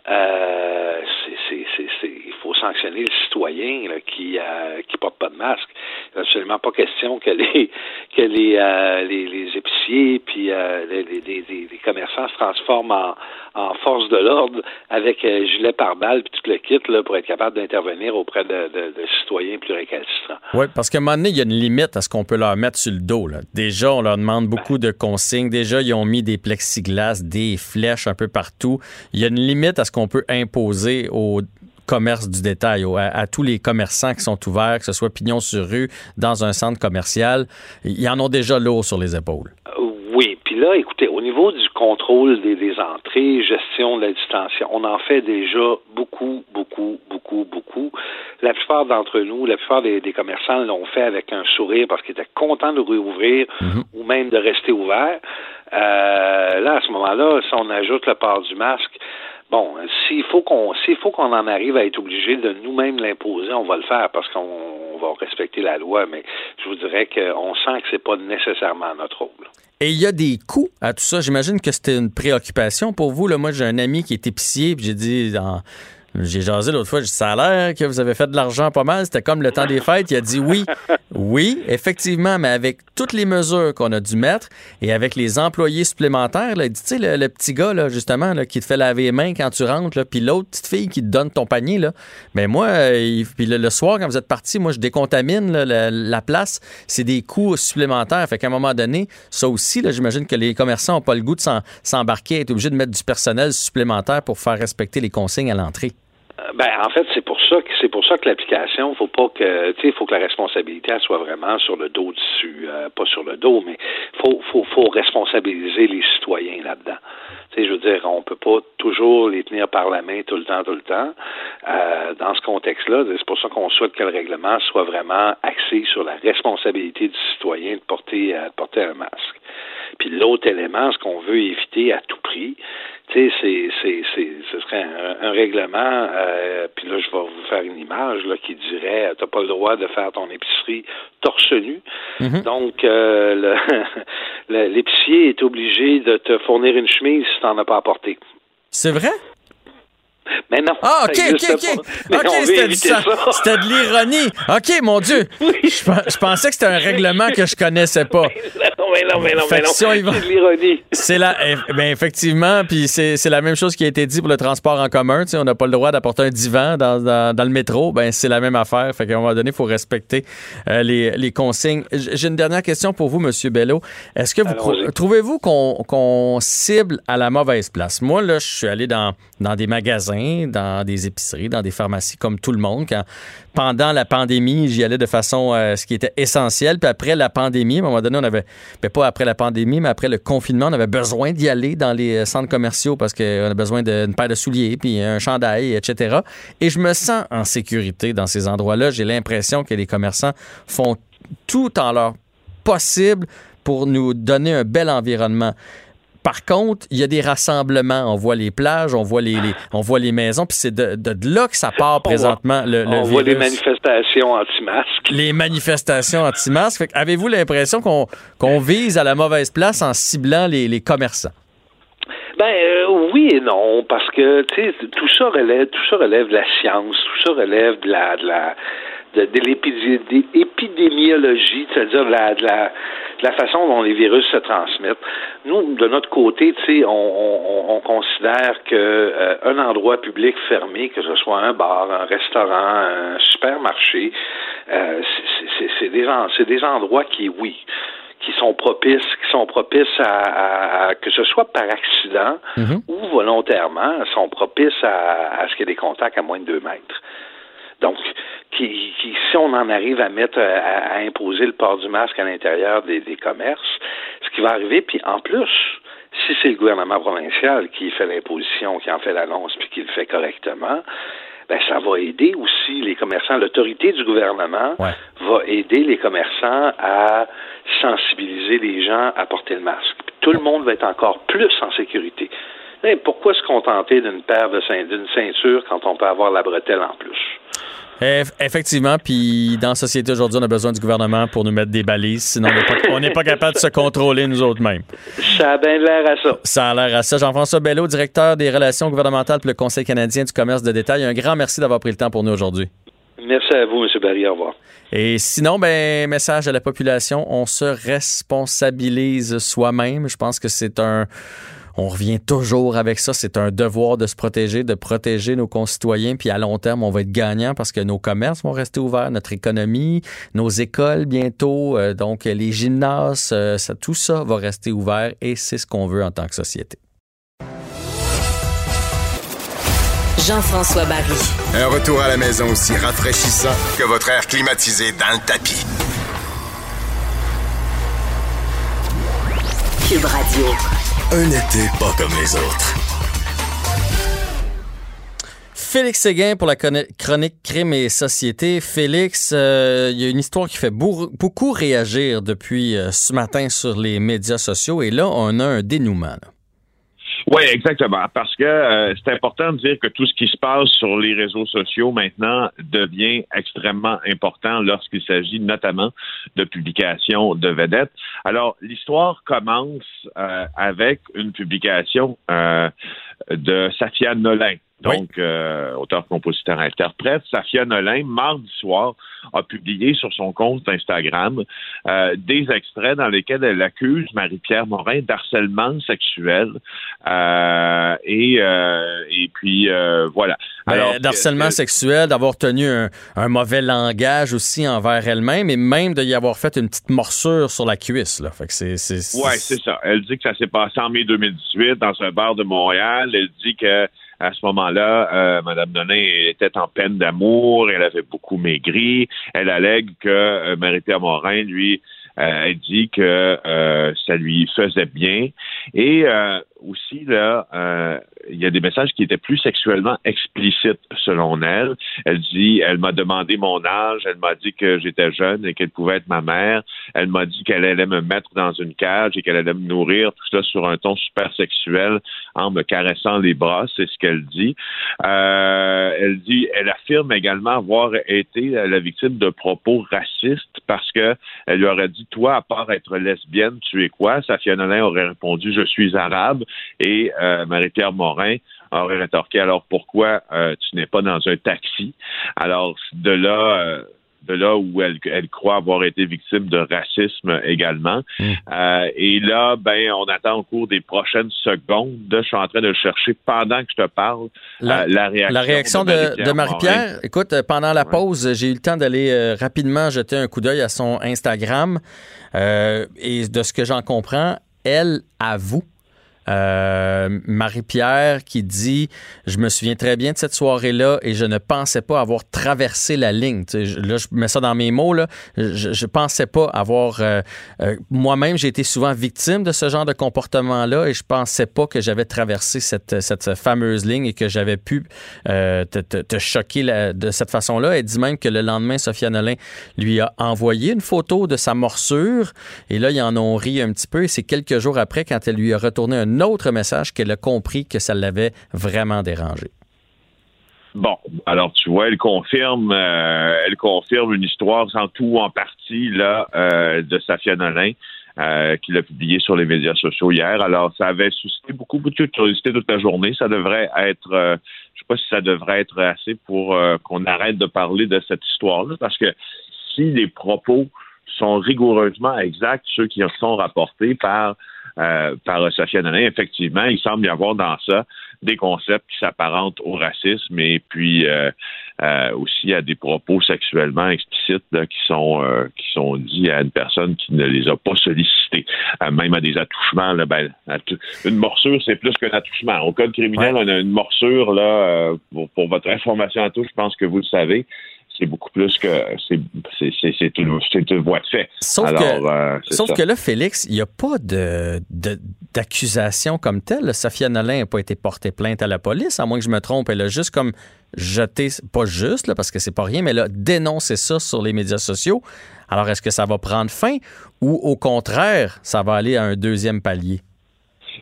euh, c'est, il faut sanctionner le citoyen là, qui euh, qui porte pas de masque. Il absolument pas question que les que les euh, les, les, épiciers puis euh, les, les, les, commerçants se transforment en, en force de l'ordre avec gilet pare-balles puis tout le kit là, pour être capable d'intervenir auprès de, de, de, citoyens plus récalcitrants. Oui, parce qu'à un moment donné, il y a une limite à ce qu'on peut leur mettre sur le dos. Là. Déjà, on leur demande beaucoup de consignes. Déjà, ils ont mis des plexiglas, des flèches un peu partout. Il y a une limite à ce qu'on peut imposer au commerce du détail, à, tous les commerçants qui sont ouverts, que ce soit pignon sur rue, dans un centre commercial. Ils en ont déjà lourd sur les épaules. Oui, puis là, écoutez, au niveau du contrôle des, des, entrées, gestion de la distanciation, on en fait déjà beaucoup, beaucoup, beaucoup, beaucoup. La plupart d'entre nous, la plupart des, des commerçants l'ont fait avec un sourire parce qu'ils étaient contents de réouvrir mm-hmm. ou même de rester ouverts. Euh, là, à ce moment-là, si on ajoute le port du masque, Bon, s'il faut qu'on s'il faut qu'on en arrive à être obligé de nous-mêmes l'imposer, on va le faire parce qu'on va respecter la loi, mais je vous dirais qu'on sent que c'est pas nécessairement notre rôle. Et il y a des coûts à tout ça. J'imagine que c'était une préoccupation pour vous. Là. Moi, j'ai un ami qui est épicier, puis j'ai dit dans j'ai jasé l'autre fois, j'ai dit, ça a l'air que vous avez fait de l'argent pas mal. C'était comme le temps des fêtes. Il a dit oui. Oui, effectivement, mais avec toutes les mesures qu'on a dû mettre et avec les employés supplémentaires, là, il dit, tu sais, le, petit gars, là, justement, là, qui te fait laver les mains quand tu rentres, là, puis l'autre petite fille qui te donne ton panier, là. Mais moi, euh, puis le, soir, quand vous êtes parti, moi, je décontamine la, la, place. C'est des coûts supplémentaires. Fait qu'à un moment donné, ça aussi, là, j'imagine que les commerçants n'ont pas le goût de s'embarquer, être obligés de mettre du personnel supplémentaire pour faire respecter les consignes à l'entrée. Euh, ben, en fait, c'est pour ça que c'est pour ça que l'application, faut pas que, tu sais, faut que la responsabilité soit vraiment sur le dos dessus, euh, pas sur le dos, mais faut, faut, faut responsabiliser les citoyens là-dedans. Tu je veux dire, on peut pas toujours les tenir par la main tout le temps, tout le temps. Euh, dans ce contexte-là, c'est pour ça qu'on souhaite que le règlement soit vraiment axé sur la responsabilité du citoyen de porter, de porter un masque. Puis l'autre élément, ce qu'on veut éviter à tout prix, tu sais, c'est, c'est, c'est, ce serait un, règlement, euh, puis là, je vais vous faire une image là, qui dirait t'as pas le droit de faire ton épicerie torse nu. Mm-hmm. Donc, euh, l'épicier est obligé de te fournir une chemise si t'en as pas apporté. C'est vrai? Mais non. Ah, OK, OK, OK. OK, c'était de l'ironie. OK, mon Dieu. Je, pensais que c'était un règlement que je connaissais pas. Non, mais non, mais non, mais non. c'est de l'ironie. C'est la, eh, ben, effectivement, puis c'est la même chose qui a été dit pour le transport en commun. on n'a pas le droit d'apporter un divan dans, dans, le métro. Ben, c'est la même affaire. Fait qu'à un moment donné, il faut respecter euh, les, les, consignes. J'ai une dernière question pour vous, M. Bello. Est-ce que vous trouvez-vous qu'on cible à la mauvaise place? Moi, là, je suis allé dans, dans des magasins dans des épiceries, dans des pharmacies, comme tout le monde. Pendant la pandémie, j'y allais de façon euh, ce qui était essentiel. Puis après la pandémie, à un moment donné, on avait, ben, pas après la pandémie, mais après le confinement, on avait besoin d'y aller dans les euh, centres commerciaux parce qu'on a besoin d'une paire de souliers, puis un chandail, etc. Et je me sens en sécurité dans ces endroits-là. J'ai l'impression que les commerçants font tout en leur possible pour nous donner un bel environnement. Par contre, il y a des rassemblements. On voit les plages, on voit les, on voit les maisons, puis c'est de, de, là que ça part présentement. On le, on voit les manifestations anti-masques. Les manifestations anti-masques. Avez-vous l'impression qu'on vise à la mauvaise place en ciblant les, les commerçants? Ben euh, oui et non, parce que tu sais, tout ça relève, tout ça relève de la science, tout ça relève de la, de la de, l'épidémiologie, c'est-à-dire de la, de, la, la, façon dont les virus se transmettent. Nous, de notre côté, tu sais, on, on, considère que euh, un endroit public fermé, que ce soit un bar, un restaurant, un supermarché, euh, c'est des, des endroits qui, oui, qui sont propices, qui sont propices à, que ce soit par accident mhm. ou volontairement, sont propices à, à ce qu'il y ait des contacts à moins de deux mètres. Donc, qui, si on en arrive à mettre, à, imposer le port du masque à l'intérieur des, commerces, ce qui va arriver, puis en plus, si c'est le gouvernement provincial qui fait l'imposition, qui en fait l'annonce, puis qui le fait correctement, ben ça va aider aussi les commerçants. L'autorité du gouvernement va aider les commerçants à sensibiliser les gens à porter le masque. tout le monde va être encore plus en sécurité. Mais pourquoi se contenter d'une paire de d'une ceinture quand on peut avoir la bretelle en plus? Effectivement, puis dans la société aujourd'hui, on a besoin du gouvernement pour nous mettre des balises, sinon on n'est pas, capable de se contrôler nous autres mêmes. Ça a bien l'air à ça. Ça a l'air à ça. Jean-François Bello, directeur des relations gouvernementales pour le Conseil canadien du commerce de détail. Un grand merci d'avoir pris le temps pour nous aujourd'hui. Merci à vous, M. Barry. Au revoir. Et sinon, ben, message à la population, on se responsabilise soi-même. Je pense que c'est un on revient toujours avec ça. C'est un devoir de se protéger, de protéger nos concitoyens. Puis à long terme, on va être gagnant parce que nos commerces vont rester ouverts, notre économie, nos écoles bientôt, euh, donc les gymnases, euh, ça, tout ça va rester ouvert et c'est ce qu'on veut en tant que société. Jean-François Barry. Un retour à la maison aussi rafraîchissant que votre air climatisé dans le tapis. Cube Radio. Un été pas comme les autres. Félix Séguin pour la chronique Crime et Société. Félix, euh, il y a une histoire qui fait beaucoup réagir depuis euh, ce matin sur les médias sociaux et là, on a un dénouement. Oui, exactement. Parce que euh, c'est important de dire que tout ce qui se passe sur les réseaux sociaux maintenant devient extrêmement important lorsqu'il s'agit notamment de publications de vedettes. Alors, l'histoire commence euh, avec une publication euh, de Safia Nolin donc euh, auteur, compositeur, interprète. Safia Nolin, mardi soir, a publié sur son compte Instagram euh, des extraits dans lesquels elle accuse Marie-Pierre Morin d'harcèlement sexuel. Euh, et, et puis, voilà. Ben, Alors, d'harcèlement sexuel, d'avoir tenu un, mauvais langage aussi envers elle-même et même d'y avoir fait une petite morsure sur la cuisse. Là. Fait que c'est, Ouais, c'est ça. Elle dit que ça s'est passé en mai 2018 dans un bar de Montréal. Elle dit que à ce moment-là, euh, Mme Donin était en peine d'amour, elle avait beaucoup maigri. Elle allègue que euh, Marie-Pierre Morin, lui, euh, elle dit que euh, ça lui faisait bien. Et aussi, là, il y a des messages qui étaient plus sexuellement explicites selon elle. Elle dit, elle m'a demandé mon âge, elle m'a dit que j'étais jeune et qu'elle pouvait être ma mère. Elle m'a dit qu'elle allait me mettre dans une cage et qu'elle allait me nourrir, tout ça sur un ton super sexuel en me caressant les bras, c'est ce qu'elle dit. Euh, elle dit, elle affirme également avoir été la victime de propos racistes parce que elle lui aurait dit, toi, à part être lesbienne, tu es quoi? Safia Nolin aurait répondu, je suis arabe et euh, Marie-Pierre Morin aurait rétorqué alors pourquoi euh, tu n'es pas dans un taxi? Alors de là euh, de là où elle, croit avoir été victime de racisme également. Euh, et là, ben, on attend au cours des prochaines secondes. Je suis en train de chercher pendant que je te parle la, réaction, la réaction de, Marie-Pierre. Écoute, pendant la pause, j'ai eu le temps d'aller rapidement jeter un coup d'œil à son Instagram. et de ce que j'en comprends, elle avoue euh, Marie-Pierre qui dit Je me souviens très bien de cette soirée-là et je ne pensais pas avoir traversé la ligne. là, je mets ça dans mes mots. Là. Je ne pensais pas avoir. Euh, euh, moi-même, j'ai été souvent victime de ce genre de comportement-là et je pensais pas que j'avais traversé cette, fameuse ligne et que j'avais pu te, te, choquer de cette façon-là. Elle dit même que le lendemain, Sophia Nolin lui a envoyé une photo de sa morsure et là, ils en ont ri un petit peu et c'est quelques jours après, quand elle lui a retourné un autre message qu'elle a compris que ça l'avait vraiment dérangé. Bon, alors tu vois, elle confirme, euh, elle confirme une histoire sans tout en partie là euh, de Safia Nolin. euh, qu'il a publié sur les médias sociaux hier. Alors, ça avait suscité beaucoup, beaucoup de curiosité toute la journée. Ça devrait être, euh, je sais pas si ça devrait être assez pour euh, qu'on arrête de parler de cette histoire-là, parce que si les propos sont rigoureusement exacts, ceux qui sont rapportés par euh, par Sophia Nolin, effectivement, il semble y avoir dans ça des concepts qui s'apparentent au racisme et puis euh, euh, aussi à des propos sexuellement explicites qui sont qui sont dits à une personne qui ne les a pas sollicités, même à des attouchements. ben, une morsure, c'est plus qu'un attouchement. Au code criminel, on a une morsure là. Pour, pour, votre information à tous, je pense que vous le savez c'est beaucoup plus que c'est une, une voie de fait. Sauf, que, euh, sauf que là, Félix, il n'y a pas de, d'accusation comme telle. Safia Nolin n'a pas été portée plainte à la police, à moins que je me trompe. Elle a juste comme jeté, pas juste, là, parce que c'est pas rien, mais elle a dénoncé ça sur les médias sociaux. Alors, est-ce que ça va prendre fin ou au contraire, ça va aller à un deuxième palier?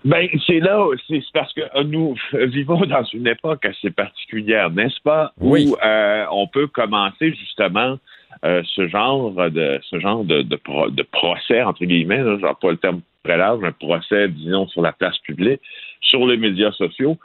Ben, c'est là, c'est parce que euh, nous vivons dans une époque assez particulière, n'est-ce pas? Oui. Où euh, on peut commencer justement euh, ce genre de ce genre de, de, procès, entre guillemets, là, genre pas le terme très large, un procès, disons, sur la place publique, sur les médias sociaux.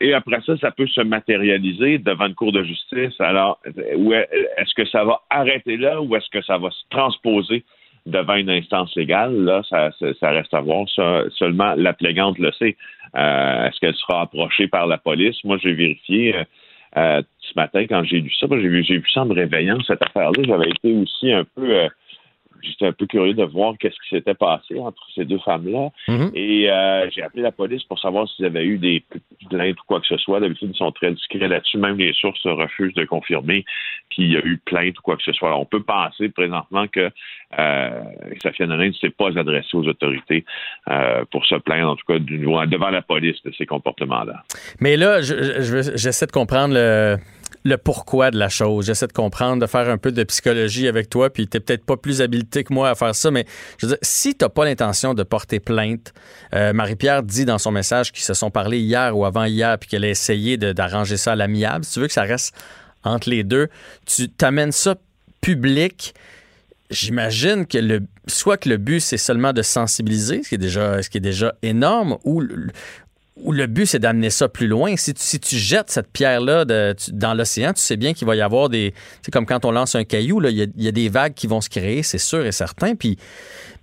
Et après ça, ça peut se matérialiser devant une cour de justice. Alors, est-ce que ça va arrêter là ou est-ce que ça va se transposer devant une instance légale, là, ça, ça reste à voir. seulement la plaignante le sait. Euh, est-ce qu'elle sera approchée par la police? Moi, j'ai vérifié euh, euh, ce matin quand j'ai lu ça. J'ai vu, vu ça en me réveillant, cette affaire-là. J'avais été aussi un peu j'étais un peu curieux de voir qu'est-ce qui s'était passé entre ces deux femmes-là. Mhm. Et euh, j'ai appelé la police pour savoir s'ils avaient eu des plaintes ou quoi que ce soit. D'habitude, ils sont très discrets là-dessus. Même les sources refusent de confirmer qu'il y a eu plainte ou quoi que ce soit. on peut penser présentement que euh, Safia Nolin ne s'est pas adressée aux autorités euh, pour se plaindre, en tout cas, devant la police de ces comportements-là. Mais là, j'essaie de comprendre le le pourquoi de la chose. J'essaie de comprendre, de faire un peu de psychologie avec toi, puis t'es peut-être pas plus habilité que moi à faire ça, mais je veux dire, si t'as pas l'intention de porter plainte, euh, Marie-Pierre dit dans son message qu'ils se sont parlé hier ou avant-hier, puis qu'elle a essayé d'arranger ça à l'amiable. Si tu veux que ça reste entre les deux, tu t'amènes ça public. J'imagine que le soit que le but c'est seulement de sensibiliser, ce qui est déjà ce qui est déjà énorme, ou ou le but, c'est d'amener ça plus loin. Si tu, jettes cette pierre-là dans l'océan, tu sais bien qu'il va y avoir des. C'est comme quand on lance un caillou, il, y a, des vagues qui vont se créer, c'est sûr et certain. Puis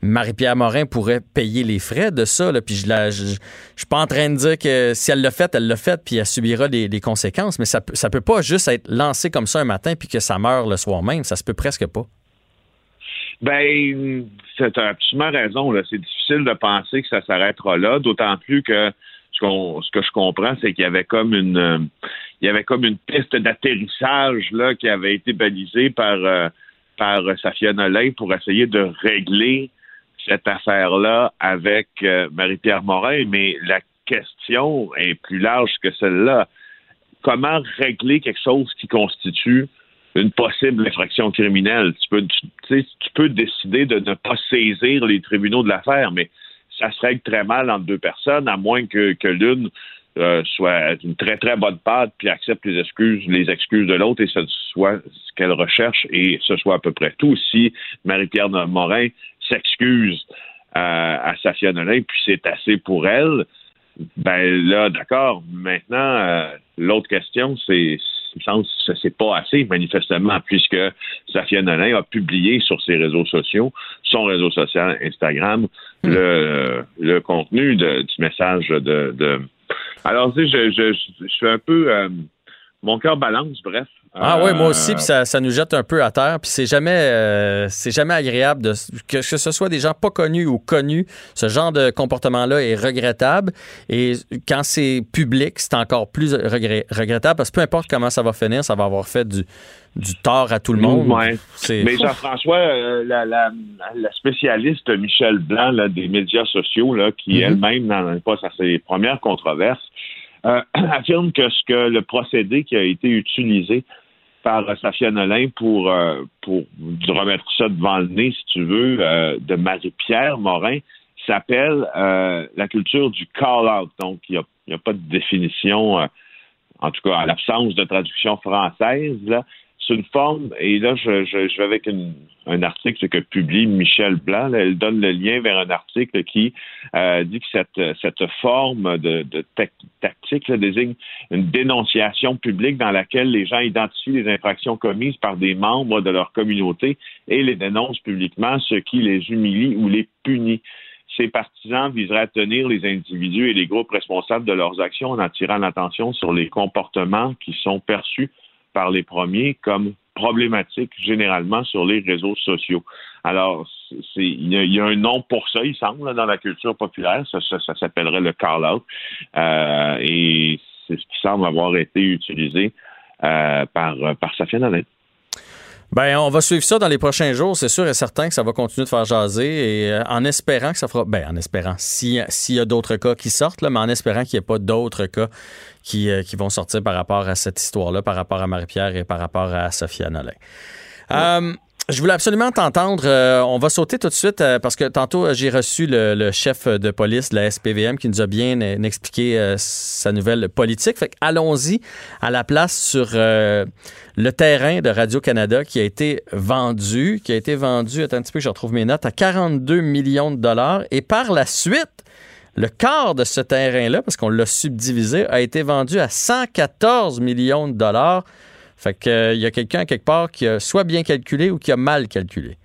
Marie-Pierre Morin pourrait payer les frais de ça. puis je ne je, suis pas en train de dire que si elle l'a fait, elle l'a fait, puis elle subira les, conséquences. Mais ça ne peut pas juste être lancé comme ça un matin puis que ça meurt le soir même. Ça se peut presque pas. Ben, as absolument raison. C'est difficile de penser que ça s'arrêtera là, d'autant plus que ce, que je comprends, c'est qu'il y avait comme une euh, il y avait comme une piste d'atterrissage là qui avait été balisée par euh, par Safia pour essayer de régler cette affaire-là avec euh, Marie-Pierre Morin, mais la question est plus large que celle-là. Comment régler quelque chose qui constitue une possible infraction criminelle? Tu peux décider de ne pas saisir les tribunaux de l'affaire, mais ça se règle très mal entre deux personnes, à moins que, l'une euh, soit une très très bonne patte puis accepte les excuses les excuses de l'autre et ce soit ce qu'elle recherche et ce soit à peu près tout. Si Marie-Pierre Morin s'excuse euh, à Safia Nolin puis c'est assez pour elle, ben là d'accord. Maintenant euh, l'autre question c'est ça c'est pas assez, manifestement, puisque Safia Nolin a publié sur ses réseaux sociaux, son réseau social Instagram, hmm. le, le contenu du message de, de... Alors, tu sais, je, je, je, suis un peu... Euh, mon cœur balance, bref. Ah oui, moi aussi, puis ça, ça, nous jette un peu à terre. Puis c'est jamais, euh, c'est jamais agréable de, que, que, ce soit des gens pas connus ou connus. Ce genre de comportement-là est regrettable. Et quand c'est public, c'est encore plus regrettable parce que peu importe comment ça va finir, ça va avoir fait du, du tort à tout le monde. Ouais. Mais Jean-François, euh, la, la, la, spécialiste Michel Blanc là, des médias sociaux, là, qui mm-hmm. elle-même n'en pas à ses premières controverses, euh, affirme que ce que le procédé qui a été utilisé par Safia Nolin pour, euh, pour remettre ça devant le nez, si tu veux, euh, de Marie-Pierre Morin, s'appelle la culture du call-out. Donc, il n'y a, a, pas de définition, en tout cas, à l'absence de traduction française, là, c'est une forme, et là, je, vais avec un article que publie Michel Blanc. elle donne le lien vers un article qui euh, dit que cette, cette forme de tactique désigne une dénonciation publique dans laquelle les gens identifient les infractions commises par des membres de leur communauté et les dénoncent publiquement, ce qui les humilie ou les punit. Ces partisans viseraient à tenir les individus et les groupes responsables de leurs actions en attirant l'attention sur les comportements qui sont perçus par les premiers comme problématiques généralement sur les réseaux sociaux. Alors, il y, a un nom pour ça, il semble, dans la culture populaire. Ça, s'appellerait le call-out. Euh, et c'est ce qui semble avoir été utilisé euh, par, par Safia ben, on va suivre ça dans les prochains jours. C'est sûr et certain que ça va continuer de faire jaser et euh, en espérant que ça fera. Ben, en espérant. S'il y a d'autres cas qui sortent, là, mais en espérant qu'il n'y ait pas d'autres cas qui, euh, qui vont sortir par rapport à cette histoire-là, par rapport à Marie-Pierre et par rapport à Sophia Nolin. Euh, je voulais absolument t'entendre. Euh, on va sauter tout de suite euh, parce que tantôt, euh, j'ai reçu le, chef de police de la SPVM qui nous a bien expliqué sa nouvelle politique. Fait allons-y à la place sur le terrain de Radio-Canada qui a été vendu, qui a été vendu, attends un petit peu, je retrouve mes notes, à 42 millions de dollars. Et par la suite, le quart de ce terrain-là, parce qu'on l'a subdivisé, a été vendu à 114 millions de dollars. Fait qu'il euh, y a quelqu'un quelque part qui a soit bien calculé ou qui a mal calculé.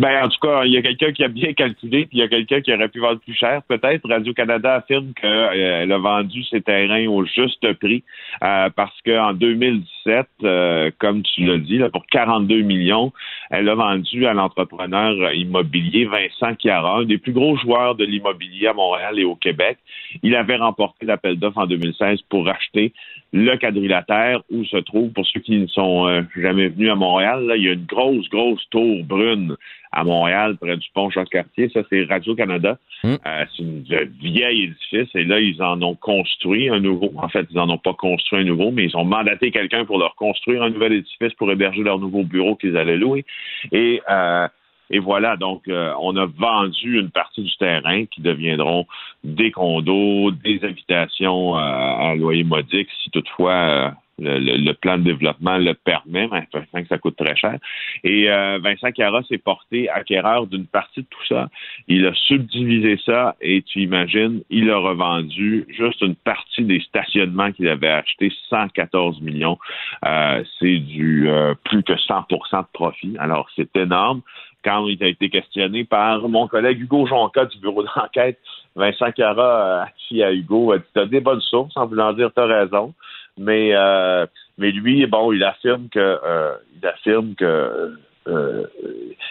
Ben, en tout cas, il y a quelqu'un qui a bien calculé, puis il y a quelqu'un qui aurait pu vendre plus cher, peut-être. Radio-Canada affirme qu'elle euh, a vendu ses terrains au juste prix euh, parce qu'en 2017, euh, comme tu l'as dit, là, pour 42 millions, elle a vendu à l'entrepreneur immobilier Vincent Chiara, un des plus gros joueurs de l'immobilier à Montréal et au Québec. Il avait remporté l'appel d'offres en 2016 pour acheter le quadrilatère où se trouve, pour ceux qui ne sont jamais venus à Montréal, là, il y a une grosse, grosse tour brune à Montréal, près du pont Jacques-Cartier. Ça, c'est Radio-Canada. Hmm. Euh, c'est une vieille édifice et là, ils en ont construit un nouveau. En fait, ils n'en ont pas construit un nouveau, mais ils ont mandaté quelqu'un pour leur construire un nouvel édifice pour héberger leur nouveau bureau qu'ils allaient louer. Et euh, et voilà, donc euh, on a vendu une partie du terrain qui deviendront des condos, des habitations à loyer modique, si toutefois le, plan de développement le permet, mais que ça coûte très cher. Et euh, Vincent Carra s'est porté acquéreur d'une partie de tout ça. Il a subdivisé ça et tu imagines, il a revendu juste une partie des stationnements qu'il avait acheté, 114 millions. Euh, c'est du euh, plus que 100% de profit. Alors, c'est énorme. Quand il a été questionné par mon collègue Hugo Jonca du bureau d'enquête, Vincent Carra a dit à Hugo, tu as des bonnes sources en voulant dire tu as raison. Mais, euh, mais lui, bon, il affirme que, euh, il affirme que euh,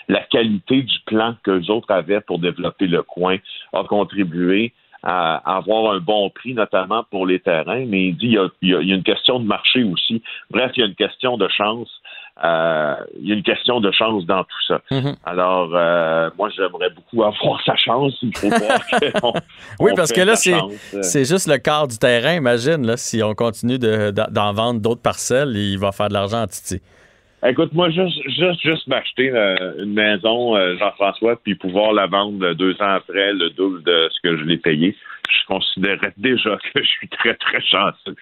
la qualité du plan que les autres avaient pour développer le coin a contribué à avoir un bon prix, notamment pour les terrains, mais il dit qu'il y, a une question de marché aussi. Bref, il y a une question de chance. Euh, il y a une question de chance dans tout ça. Mhm. Alors, euh, moi, j'aimerais beaucoup avoir sa chance. Il faut voir oui, parce que là, c'est juste le quart du terrain. Imagine, là, si on continue d'en vendre d'autres parcelles, il va faire de l'argent en titi. Écoute, moi, juste, juste, juste m'acheter euh, une maison, Jean-François, puis pouvoir la vendre deux ans après le double de ce que je l'ai payé je considérais déjà que je suis très, très chanceux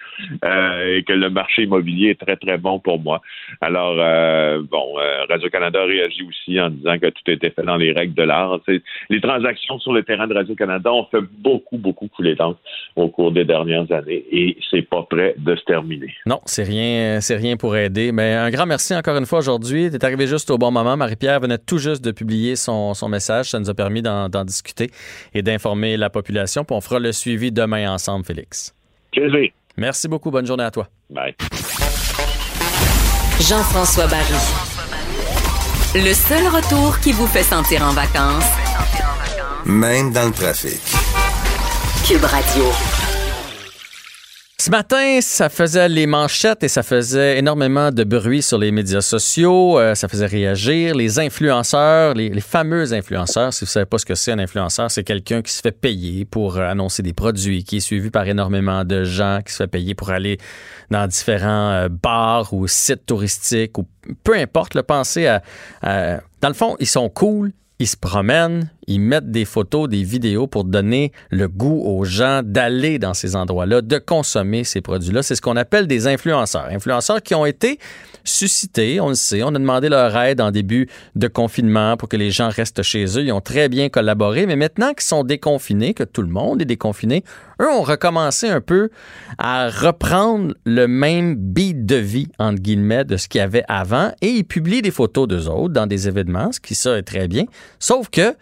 euh, et que le marché immobilier est très, très bon pour moi. Alors, euh, bon, euh, Radio-Canada réagit aussi en disant que tout été fait dans les règles de l'art. Les transactions sur le terrain de Radio-Canada ont fait beaucoup, beaucoup couler d'encre au cours des dernières années et c'est pas prêt de se terminer. Non, c'est rien, rien pour aider. Mais un grand merci encore une fois aujourd'hui. Tu es arrivé juste au bon moment. Marie-Pierre venait tout juste de publier son, son message. Ça nous a permis d'en discuter et d'informer la population. Puis on fera le suivi demain ensemble, Félix. Plaisir. Merci beaucoup. Bonne journée à toi. Bye. Jean-François Barry. Le seul retour qui vous fait sentir en vacances, même dans le trafic. Cube Radio. Ce matin, ça faisait les manchettes et ça faisait énormément de bruit sur les médias sociaux. Euh, ça faisait réagir. Les influenceurs, les, fameux influenceurs, si vous savez pas ce que c'est un influenceur, c'est quelqu'un qui se fait payer pour annoncer des produits, qui est suivi par énormément de gens, qui se fait payer pour aller dans différents euh, bars ou sites touristiques ou peu importe. Le penser à, dans le fond, ils sont cool, ils se promènent, ils mettent des photos, des vidéos pour donner le goût aux gens d'aller dans ces endroits-là, de consommer ces produits-là. C'est ce qu'on appelle des influenceurs. Influenceurs qui ont été suscités, on le sait, on a demandé leur aide en début de confinement pour que les gens restent chez eux. Ils ont très bien collaboré, mais maintenant qu'ils sont déconfinés, que tout le monde est déconfiné, eux ont recommencé un peu à reprendre le même beat de vie, entre guillemets, de ce qu'il y avait avant et ils publient des photos d'eux autres dans des événements, ce qui ça est très bien. Sauf que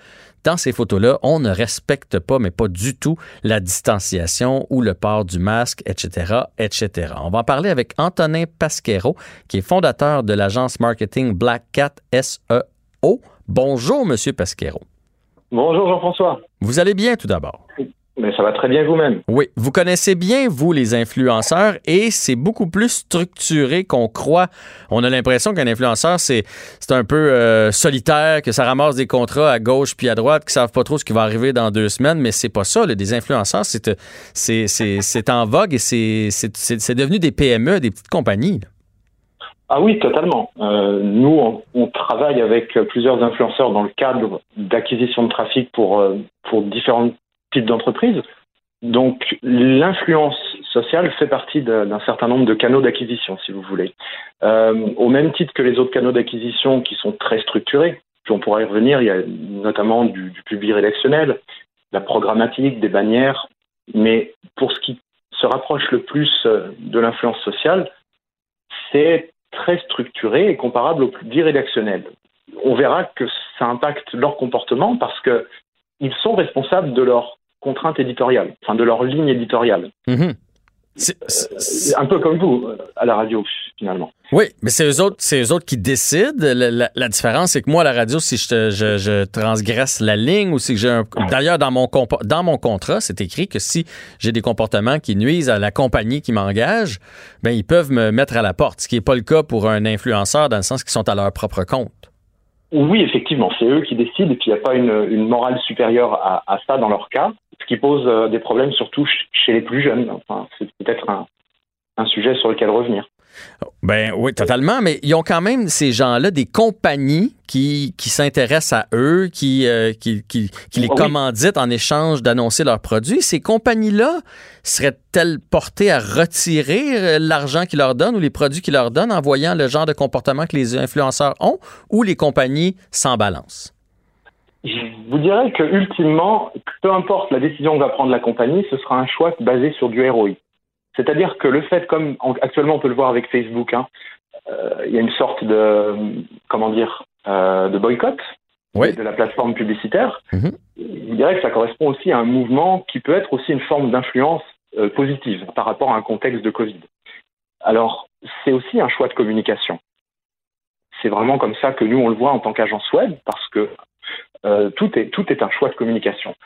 dans ces photos-là, on ne respecte pas, mais pas du tout, la distanciation ou le port du masque, etc., etc. On va en parler avec Antonin Pasquero, qui est fondateur de l'agence marketing Black Cat SEO. Bonjour, Monsieur Pasquero. Bonjour, Jean-François. Vous allez bien tout d'abord? Mais ça va très bien vous-même. Oui, vous connaissez bien, vous, les influenceurs, et c'est beaucoup plus structuré qu'on croit. On a l'impression qu'un influenceur, c'est, c'est un peu euh, solitaire, que ça ramasse des contrats à gauche puis à droite, qui savent pas trop ce qui va arriver dans deux semaines, mais c'est pas ça. Des influenceurs, c'est, c'est, c'est, c'est en vogue et c'est, c'est, c'est devenu des PME, des petites compagnies. Ah oui, totalement. Euh, nous, on, on, travaille avec plusieurs influenceurs dans le cadre d'acquisition de trafic pour, euh, pour différentes d'entreprise. Donc l'influence sociale fait partie d'un certain nombre de canaux d'acquisition, si vous voulez. Euh, au même titre que les autres canaux d'acquisition qui sont très structurés, puis on pourra y revenir, il y a notamment du, du public rédactionnel, la programmatique, des bannières, mais pour ce qui se rapproche le plus euh, de l'influence sociale, c'est très structuré et comparable au public rédactionnel. On verra que ça impacte leur comportement parce que ils sont responsables de leur contrainte éditoriale, enfin de leur ligne éditoriale. C'est un peu comme vous à la radio finalement. Oui, mais c'est eux autres, c'est eux autres qui décident. La, différence, c'est que moi à la radio, si je, je, transgresse la ligne ou si j'ai un, d'ailleurs dans mon dans mon contrat, c'est écrit que si j'ai des comportements qui nuisent à la compagnie qui m'engage, ben ils peuvent me mettre à la porte. Ce qui n'est pas le cas pour un influenceur dans le sens qu'ils sont à leur propre compte. Oui, effectivement, c'est eux qui décident et puis il n'y a pas une, morale supérieure à, ça dans leur cas, ce qui pose euh, des problèmes surtout chez les plus jeunes. Enfin, c'est peut-être un sujet sur lequel revenir. Ben oui, totalement, mais ils ont quand même, ces gens-là, des compagnies qui, qui s'intéressent à eux, qui, euh, qui, qui, les commanditent en échange d'annoncer leurs produits. Ces compagnies-là seraient-elles portées à retirer euh, l'argent qu'ils leur donnent ou les produits qu'ils leur donnent en voyant le genre de comportement que les influenceurs ont ou les compagnies s'en balancent? Je vous dirais que ultimement, peu importe la décision que va prendre la compagnie, ce sera un choix basé sur du ROI. C'est-à-dire que le fait, comme actuellement on peut le voir avec Facebook, hein, euh, il y a une sorte de, comment dire, euh, de boycott de la plateforme publicitaire. Mhm. Je dirais que ça correspond aussi à un mouvement qui peut être aussi une forme d'influence euh, positive par rapport à un contexte de Covid. Alors, c'est aussi un choix de communication. C'est vraiment comme ça que nous, on le voit en tant qu'agence web, parce que tout, est, tout est un choix de communication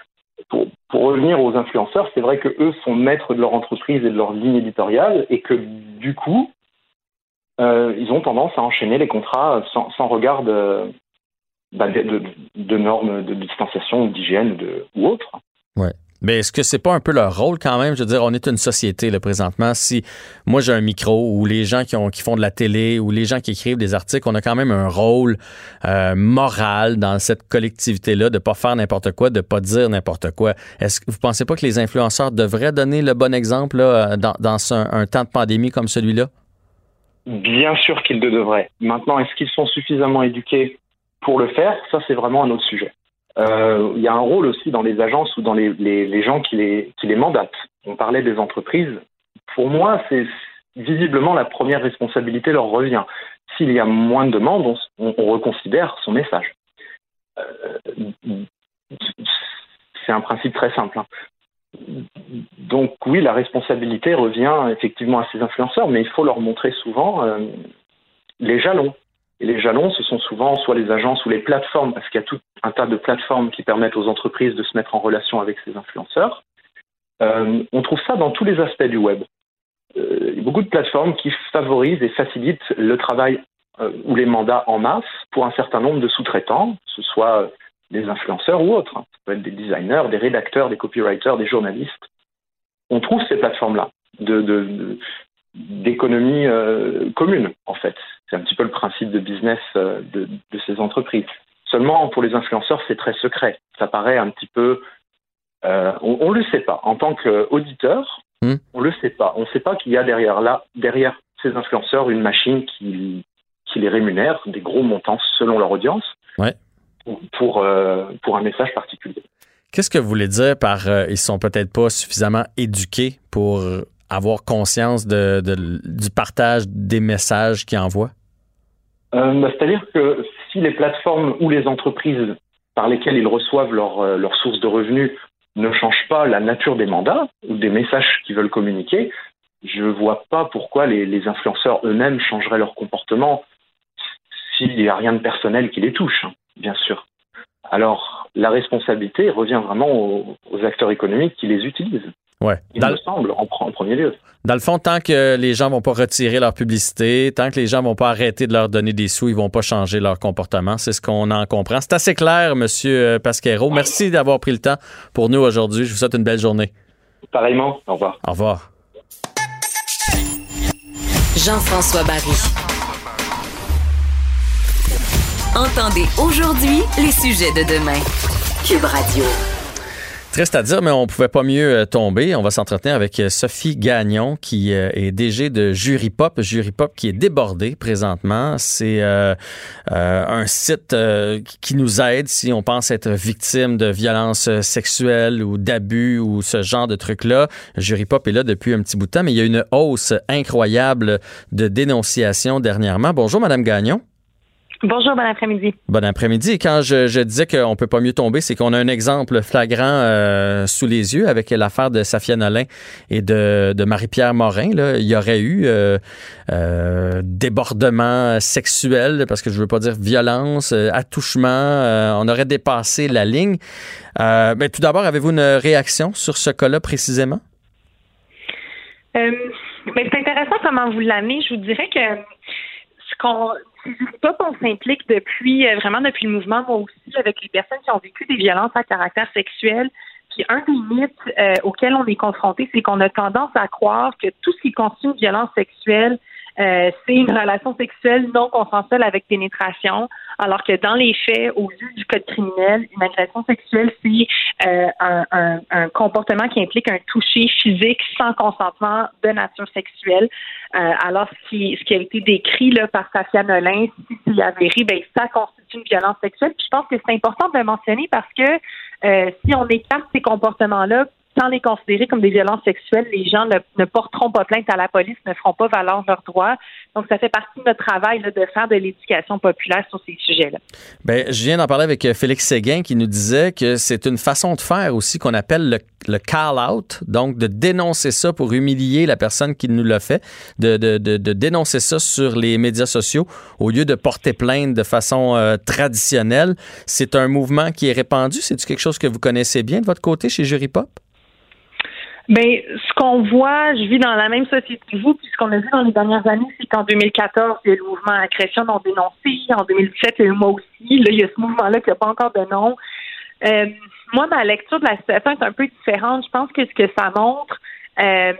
pour, revenir aux influenceurs, c'est vrai que eux sont maîtres de leur entreprise et de leur ligne éditoriale et que du coup, euh, ils ont tendance à enchaîner les contrats sans, sans regard bah, de, de, normes de distanciation ou d'hygiène ou autre. Ouais. Mais est-ce que c'est pas un peu leur rôle quand même? Je veux dire, on est une société là, présentement. Si moi j'ai un micro ou les gens qui, ont, qui font de la télé ou les gens qui écrivent des articles, on a quand même un rôle euh, moral dans cette collectivité-là de pas faire n'importe quoi, de pas dire n'importe quoi. Est-ce que vous pensez pas que les influenceurs devraient donner le bon exemple là, dans, dans un, temps de pandémie comme celui-là? Bien sûr qu'ils le devraient. Maintenant, est-ce qu'ils sont suffisamment éduqués pour le faire? Ça, c'est vraiment un autre sujet. Euh, il y a un rôle aussi dans les agences ou dans les, gens qui les, qui les mandatent. On parlait des entreprises. Pour moi, c'est visiblement la première responsabilité leur revient. S'il y a moins de demandes, on, reconsidère son message. Euh, c'est un principe très simple. Hein. Donc oui, la responsabilité revient effectivement à ces influenceurs, mais il faut leur montrer souvent euh, les jalons. Et les jalons, ce sont souvent soit les agences ou les plateformes, parce qu'il y a tout un tas de plateformes qui permettent aux entreprises de se mettre en relation avec ces influenceurs. Euh, on trouve ça dans tous les aspects du web. Euh, il y a beaucoup de plateformes qui favorisent et facilitent le travail euh, ou les mandats en masse pour un certain nombre de sous-traitants, que ce soit des influenceurs ou autres. Hein. Ça peut être des designers, des rédacteurs, des copywriters, des journalistes. On trouve ces plateformes-là d'économie commune, en fait. C'est un petit peu le principe de business euh, de, de, ces entreprises. Seulement, pour les influenceurs, c'est très secret. Ça paraît un petit peu... Euh, on ne le sait pas. En tant qu'auditeur, hmm. on ne le sait pas. On ne sait pas qu'il y a derrière, là, derrière ces influenceurs une machine qui, qui les rémunère des gros montants selon leur audience pour, euh, pour un message particulier. Qu'est-ce que vous voulez dire par euh, ils sont peut-être pas suffisamment éduqués pour avoir conscience de, du partage des messages qu'ils envoient? Euh, c'est-à-dire que si les plateformes ou les entreprises par lesquelles ils reçoivent leurs euh, sources de revenus ne changent pas la nature des mandats ou des messages qu'ils veulent communiquer, je ne vois pas pourquoi les, influenceurs eux-mêmes changeraient leur comportement s'il n'y a rien de personnel qui les touche, hein, bien sûr. Alors, la responsabilité revient vraiment aux acteurs économiques qui les utilisent. Ouais. Il me semble, en, premier lieu. Dans le fond, tant que les gens vont pas retirer leur publicité, tant que les gens vont pas arrêter de leur donner des sous, ils vont pas changer leur comportement. C'est ce qu'on en comprend. C'est assez clair, Monsieur euh, Pasquero. Merci d'avoir pris le temps pour nous aujourd'hui. Je vous souhaite une belle journée. Pareillement. Au revoir. Au revoir. Jean-François Barry. Entendez aujourd'hui les sujets de demain. Cube Radio. Triste à dire, mais on pouvait pas mieux euh, tomber. On va s'entretenir avec euh, Sophie Gagnon, qui euh, est DG de Jury Pop. Jury Pop qui est débordé présentement. C'est un site qui nous aide si on pense être victime de violences sexuelles ou d'abus ou ce genre de trucs-là. Jury Pop est là depuis un petit bout de temps, mais il y a une hausse incroyable de dénonciations dernièrement. Bonjour, Madame Gagnon. Bonjour, bon après-midi. Bon après-midi. Quand je, disais qu'on peut pas mieux tomber, c'est qu'on a un exemple flagrant euh, sous les yeux avec l'affaire de Safia Nolin et de, Marie-Pierre Morin. Là. Il y aurait eu euh, euh, débordement sexuel, parce que je veux pas dire violence, attouchement. on aurait dépassé la ligne. mais tout d'abord, avez-vous une réaction sur ce cas-là précisément? mais c'est intéressant comment vous l'amenez. Je vous dirais que qu'on pas qu'on s'implique depuis euh, vraiment depuis le mouvement, moi aussi, avec les personnes qui ont vécu des violences à caractère sexuel. Puis un des mythes euh, auxquels on est confronté, c'est qu'on a tendance à croire que tout ce qui constitue violence sexuelle, euh, c'est une relation sexuelle non consensuelle avec pénétration, alors que dans les faits, aux yeux du code criminel, une agression sexuelle, c'est euh, un, un, comportement qui implique un toucher physique sans consentement de nature sexuelle. Euh, alors, ce qui, ce qui a été décrit là, par Safia Nolin, si c'est avéré, ben, ça constitue une violence sexuelle. Puis je pense que c'est important de le mentionner parce que si on écarte ces comportements-là, sans les considérer comme des violences sexuelles, les gens ne, porteront pas plainte à la police, ne feront pas valoir leurs droits. Donc, ça fait partie de notre travail de faire de l'éducation populaire sur ces sujets-là. Bien, je viens d'en parler avec euh, Félix Séguin qui nous disait que c'est une façon de faire aussi qu'on appelle le, call-out, donc de dénoncer ça pour humilier la personne qui nous l'a fait, de, dénoncer ça sur les médias sociaux au lieu de porter plainte de façon euh, traditionnelle. C'est un mouvement qui est répandu. C'est-tu quelque chose que vous connaissez bien de votre côté chez Jury Pop? Ben, ce qu'on voit, je vis dans la même société que vous, puis ce qu'on a vu dans les dernières années, c'est qu'en 2014, il y a le mouvement Accrétion non dénoncé. En 2017, il y a eu moi aussi. Là, il y a ce mouvement-là qui n'a pas encore de nom. Euh, moi, ma lecture de la situation est un peu différente. Je pense que ce que ça montre, euh,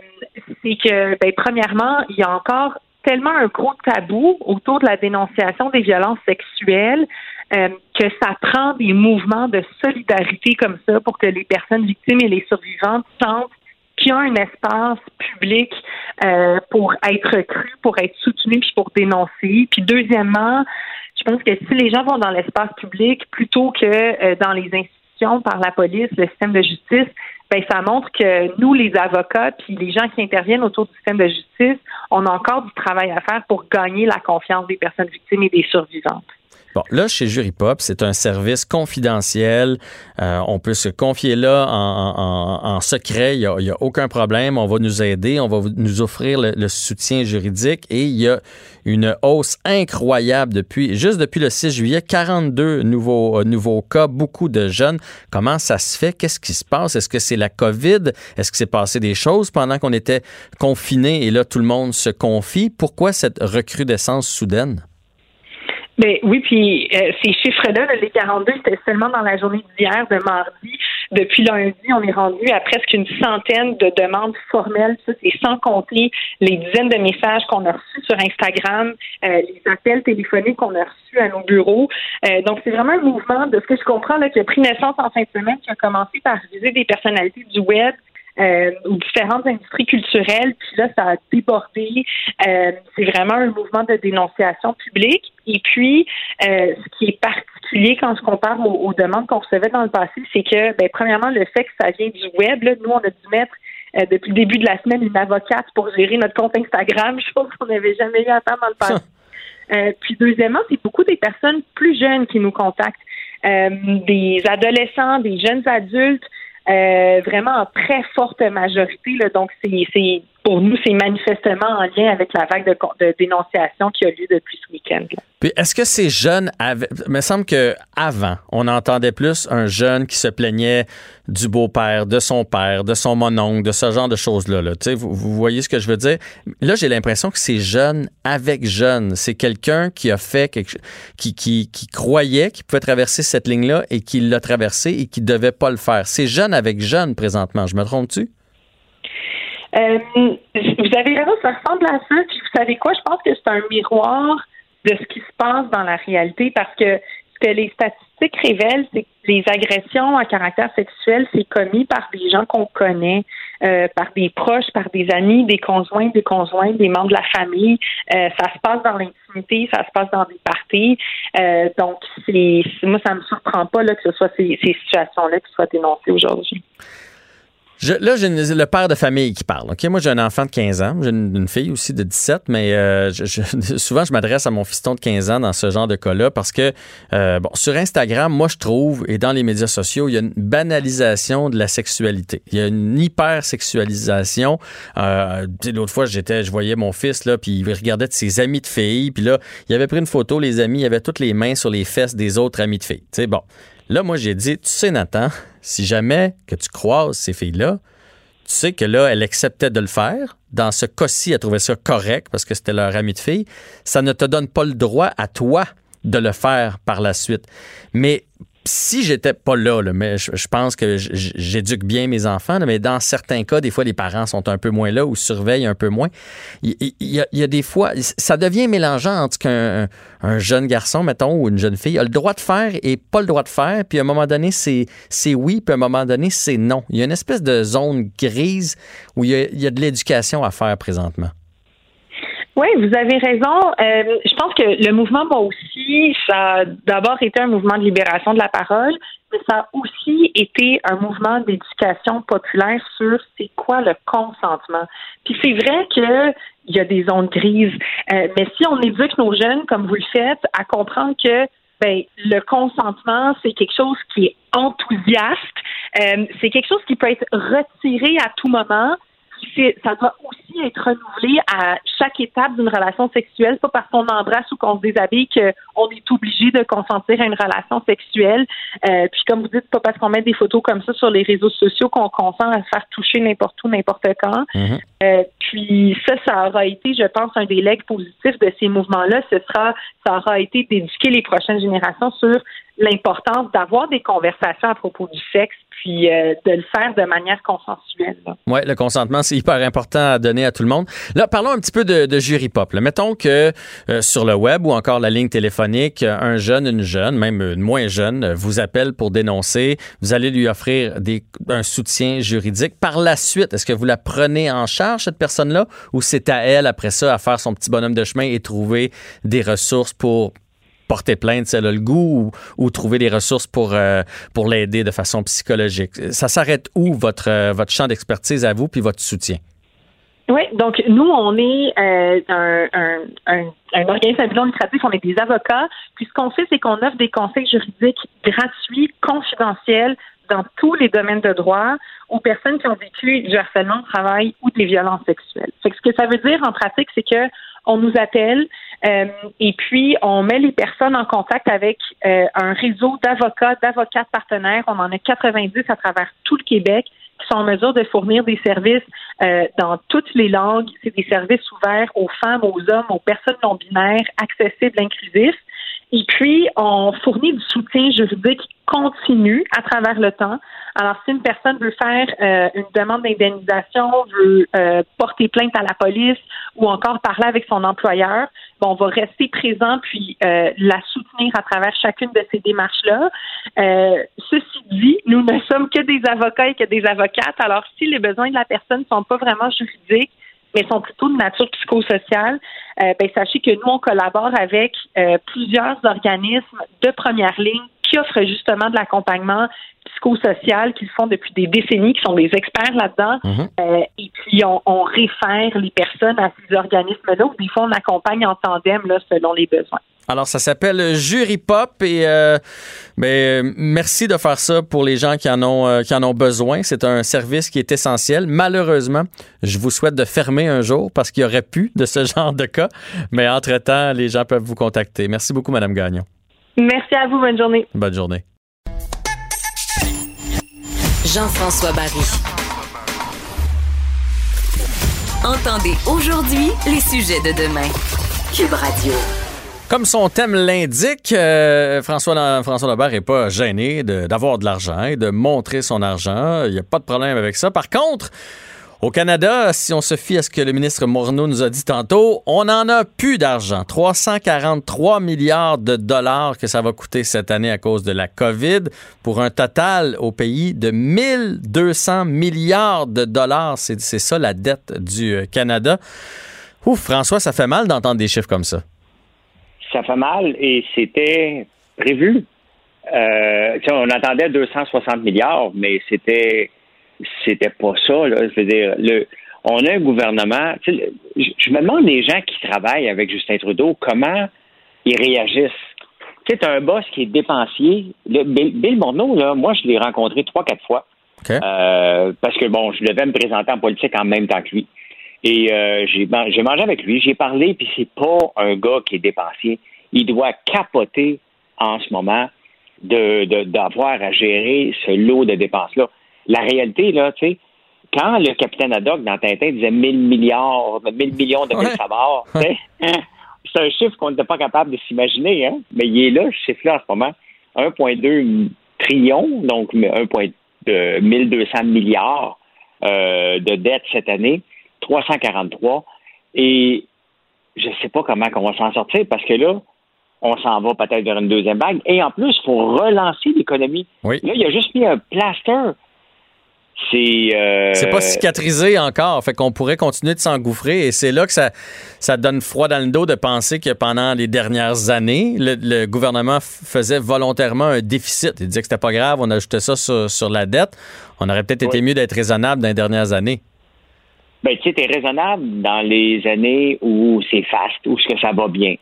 c'est que, ben, premièrement, il y a encore tellement un gros tabou autour de la dénonciation des violences sexuelles euh, que ça prend des mouvements de solidarité comme ça pour que les personnes victimes et les survivantes sentent qui ont un espace public euh, pour être cru, pour être soutenu, puis pour dénoncer. Puis deuxièmement, je pense que si les gens vont dans l'espace public plutôt que euh, dans les institutions, par la police, le système de justice, ben ça montre que nous, les avocats, puis les gens qui interviennent autour du système de justice, on a encore du travail à faire pour gagner la confiance des personnes victimes et des survivantes. Bon, là, chez Jury Pop, c'est un service confidentiel. Euh, on peut se confier là en, secret. Il n'y a, aucun problème. On va nous aider. On va nous offrir le, soutien juridique. Et il y a une hausse incroyable depuis, juste depuis le 6 juillet, 42 nouveaux, euh, nouveaux cas, beaucoup de jeunes. Comment ça se fait? Qu'est-ce qui se passe? Est-ce que c'est la COVID? Est-ce que c'est passé des choses pendant qu'on était confinés? Et là, tout le monde se confie? Pourquoi cette recrudescence soudaine? Ben oui, puis euh, ces chiffres-là, les 42, c'était seulement dans la journée d'hier, de mardi. depuis lundi, on est rendu à presque une centaine de demandes formelles. Ça, c'est sans compter les dizaines de messages qu'on a reçus sur Instagram, euh, les appels téléphoniques qu'on a reçus à nos bureaux. Euh, donc, c'est vraiment un mouvement, de ce que je comprends, là, qui a pris naissance en fin de semaine, qui a commencé par viser des personnalités du web, euh, ou différentes industries culturelles. Puis là, ça a débordé. Euh, c'est vraiment un mouvement de dénonciation publique. Et puis, euh, ce qui est particulier quand je compare aux, demandes qu'on recevait dans le passé, c'est que, ben, premièrement, le fait que ça vient du web, là, nous, on a dû mettre euh, depuis le début de la semaine une avocate pour gérer notre compte Instagram, chose qu'on n'avait jamais eu à faire dans le passé. Euh, puis deuxièmement, c'est beaucoup des personnes plus jeunes qui nous contactent, euh, des adolescents, des jeunes adultes, euh, vraiment en très forte majorité. Là, donc, c'est pour nous, c'est manifestement en lien avec la vague de, de dénonciation qui a lieu depuis ce week-end. Puis est-ce que ces jeunes avaient. Il me semble qu'avant, on entendait plus un jeune qui se plaignait du beau-père, de son père, de son mononcle, de ce genre de choses-là. Là. Vous, vous voyez ce que je veux dire? Là, j'ai l'impression que c'est jeune avec jeune. C'est quelqu'un qui a fait quelque qui, qui, qui croyait qu'il pouvait traverser cette ligne-là et qui l'a traversé et qui devait pas le faire. C'est jeune avec jeune présentement. Je me trompe-tu? Euh, vous avez raison, ça ressemble à ça. Puis vous savez quoi? Je pense que c'est un miroir de ce qui se passe dans la réalité parce que ce que les statistiques révèlent, c'est que les agressions à caractère sexuel, c'est commis par des gens qu'on connaît, euh, par des proches, par des amis, des conjoints, des conjoints, des membres de la famille. Euh, ça se passe dans l'intimité, ça se passe dans des parties. Euh, donc, c'est moi, ça me surprend pas là, que ce soit ces, ces situations-là qui soient dénoncées aujourd'hui. Je, là, j'ai le père de famille qui parle. Ok, Moi, j'ai un enfant de 15 ans. J'ai une, fille aussi de 17, mais euh, je, souvent, je m'adresse à mon fiston de 15 ans dans ce genre de cas-là parce que, euh, bon, sur Instagram, moi, je trouve, et dans les médias sociaux, il y a une banalisation de la sexualité. Il y a une hypersexualisation. Euh, L'autre fois, j'étais, je voyais mon fils, là, puis il regardait de ses amis de filles, puis là, il avait pris une photo, les amis, il avait toutes les mains sur les fesses des autres amis de filles. Tu sais, bon. Là, moi, j'ai dit, tu sais, Nathan, si jamais que tu croises ces filles-là, tu sais que là, elle acceptait de le faire. Dans ce cas-ci, elle trouvait ça correct parce que c'était leur amie de fille. Ça ne te donne pas le droit à toi de le faire par la suite. Mais si j'étais pas là, mais je, pense que j'éduque bien mes enfants, mais dans certains cas, des fois, les parents sont un peu moins là ou surveillent un peu moins. Il, y, a, des fois, ça devient mélangeant entre qu'un un jeune garçon, mettons, ou une jeune fille a le droit de faire et pas le droit de faire, puis à un moment donné, c'est oui, puis à un moment donné, c'est non. Il y a une espèce de zone grise où il y a de l'éducation à faire présentement. Oui, vous avez raison. Euh, je pense que le mouvement, bon aussi, ça a d'abord été un mouvement de libération de la parole, mais ça a aussi été un mouvement d'éducation populaire sur c'est quoi le consentement. Puis c'est vrai que il y a des zones grises, euh, mais si on éduque nos jeunes, comme vous le faites, à comprendre que ben, le consentement, c'est quelque chose qui est enthousiaste, euh, c'est quelque chose qui peut être retiré à tout moment, ça doit aussi être renouvelé à chaque étape d'une relation sexuelle, pas parce qu'on embrasse ou qu'on se déshabille qu'on est obligé de consentir à une relation sexuelle. Euh, puis comme vous dites, pas parce qu'on met des photos comme ça sur les réseaux sociaux qu'on consent à se faire toucher n'importe où, n'importe quand. Mm-hmm. Euh, puis ça, ça aura été, je pense, un des legs positifs de ces mouvements-là. Ce sera, ça aura été d'éduquer les prochaines générations sur l'importance d'avoir des conversations à propos du sexe, puis euh, de le faire de manière consensuelle. Oui, le consentement, c'est hyper important à donner à tout le monde. Là, parlons un petit peu de, jury pop. Mettons que euh, sur le web ou encore la ligne téléphonique, un jeune, une jeune, même une moins jeune, vous appelle pour dénoncer. Vous allez lui offrir des, un soutien juridique. Par la suite, est-ce que vous la prenez en charge, cette personne-là, ou c'est à elle, après ça, à faire son petit bonhomme de chemin et trouver des ressources pour porter plainte si elle a le goût ou, trouver des ressources pour, euh, pour l'aider de façon psychologique. Ça s'arrête où votre, euh, votre champ d'expertise à vous puis votre soutien? Oui, donc nous, on est euh, un, un, organisme non lucratif, on est des avocats. Puis ce qu'on fait, c'est qu'on offre des conseils juridiques gratuits, confidentiels, dans tous les domaines de droit aux personnes qui ont vécu du harcèlement au travail ou des violences sexuelles. ce que ça veut dire en pratique, c'est que on nous appelle euh, et puis on met les personnes en contact avec euh, un réseau d'avocats, d'avocats partenaires. On en a 90 à travers tout le Québec qui sont en mesure de fournir des services euh, dans toutes les langues. C'est des services ouverts aux femmes, aux hommes, aux personnes non binaires, accessibles, inclusifs. Et puis, on fournit du soutien juridique continu à travers le temps. Alors, si une personne veut faire euh, une demande d'indemnisation, veut euh, porter plainte à la police ou encore parler avec son employeur, bon, on va rester présent puis euh, la soutenir à travers chacune de ces démarches-là. ceci dit, nous ne sommes que des avocats et que des avocates. Alors, si les besoins de la personne ne sont pas vraiment juridiques, mais sont plutôt de nature psychosociale, euh, ben, sachez que nous, on collabore avec euh, plusieurs organismes de première ligne qui offrent justement de l'accompagnement psychosocial qu'ils font depuis des décennies, qui sont des experts là-dedans. Mhm. Euh, et puis, on, on, réfère les personnes à ces organismes-là ou des fois, on accompagne en tandem là, selon les besoins. Alors, ça s'appelle Jury Pop et euh, ben, merci de faire ça pour les gens qui en ont, euh, qui en ont besoin. C'est un service qui est essentiel. Malheureusement, je vous souhaite de fermer un jour parce qu'il y aurait plus de ce genre de cas. Mais entre-temps, les gens peuvent vous contacter. Merci beaucoup, Madame Gagnon. Merci à vous. Bonne journée. Bonne journée. Jean-François Barry. Entendez aujourd'hui les sujets de demain. Cube Radio. Comme son thème l'indique, euh, François, François Lambert n'est pas gêné d'avoir de, l'argent et de montrer son argent. Il n'y a pas de problème avec ça. Par contre, au Canada, si on se fie à ce que le ministre Morneau nous a dit tantôt, on n'en a plus d'argent. 343 milliards de dollars que ça va coûter cette année à cause de la COVID pour un total au pays de 1200 milliards de dollars. C'est ça la dette du euh, Canada. Ouf, François, ça fait mal d'entendre des chiffres comme ça ça fait mal et c'était prévu. Euh, on attendait 260 milliards, mais c'était c'était pas ça. Là. Je veux dire, le, on a un gouvernement. Je, me demande les gens qui travaillent avec Justin Trudeau comment ils réagissent. Tu sais, un boss qui est dépensier. Le, Bill, Morneau, là, moi, je l'ai rencontré trois, quatre fois. Euh, parce que, bon, je devais me présenter en politique en même temps que lui. Et euh, j'ai mangé avec lui, j'ai parlé, puis c'est pas un gars qui est dépensier. Il doit capoter en ce moment de d'avoir à gérer ce lot de dépenses-là. La réalité, là, tu sais, quand le capitaine Haddock dans Tintin disait 1000 milliards, 1000 millions de mille ouais. Hein, c'est un chiffre qu'on n'était pas capable de s'imaginer, hein? mais il est là, ce chiffre-là en ce moment. 1,2 trillion, donc 1,2 1200 milliards euh, de dettes cette année. 343. Et je ne sais pas comment on va s'en sortir parce que là, on s'en va peut-être vers une deuxième vague. Et en plus, il faut relancer l'économie. Là, il a juste mis un plaster. C'est euh... c'est pas cicatrisé encore, fait qu'on pourrait continuer de s'engouffrer et c'est là que ça, ça donne froid dans le dos de penser que pendant les dernières années, le, gouvernement faisait volontairement un déficit. Il disait que c'était pas grave, on ajoutait ça sur, la dette. On aurait peut-être été mieux d'être raisonnable dans les dernières années. Ben, tu sais, t'es raisonnable dans les années où c'est fast, où que ça va bien.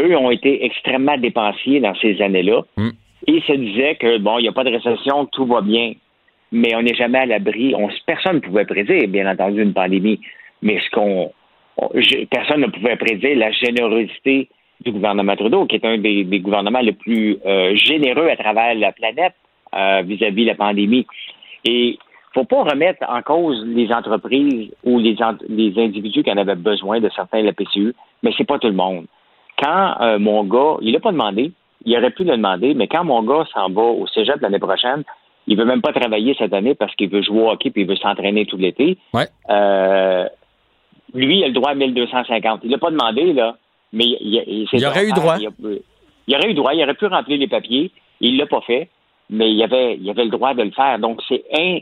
Eux ont été extrêmement dépensiers dans ces années-là. Mm. Ils se disaient que, bon, il n'y a pas de récession, tout va bien. Mais on n'est jamais à l'abri. personne ne pouvait prédire, bien entendu, une pandémie. Mais ce qu'on. Personne ne pouvait prédire la générosité du gouvernement Trudeau, qui est un des, gouvernements les plus euh, généreux à travers la planète euh, vis-à-vis de la pandémie. Et faut pas remettre en cause les entreprises ou les, les individus qui en avaient besoin de certains de la PCU, mais c'est pas tout le monde. Quand euh, mon gars, il l'a pas demandé, il aurait pu le demander, mais quand mon gars s'en va au cégep l'année prochaine, il veut même pas travailler cette année parce qu'il veut jouer au hockey puis il veut s'entraîner tout l'été. Ouais. Euh, lui, il a le droit à 1250. Il l'a pas demandé, là, mais il, il, aurait eu droit. Il, il, aurait eu droit, il aurait pu remplir les papiers. Il l'a pas fait, mais il avait, il avait le droit de le faire. Donc, c'est un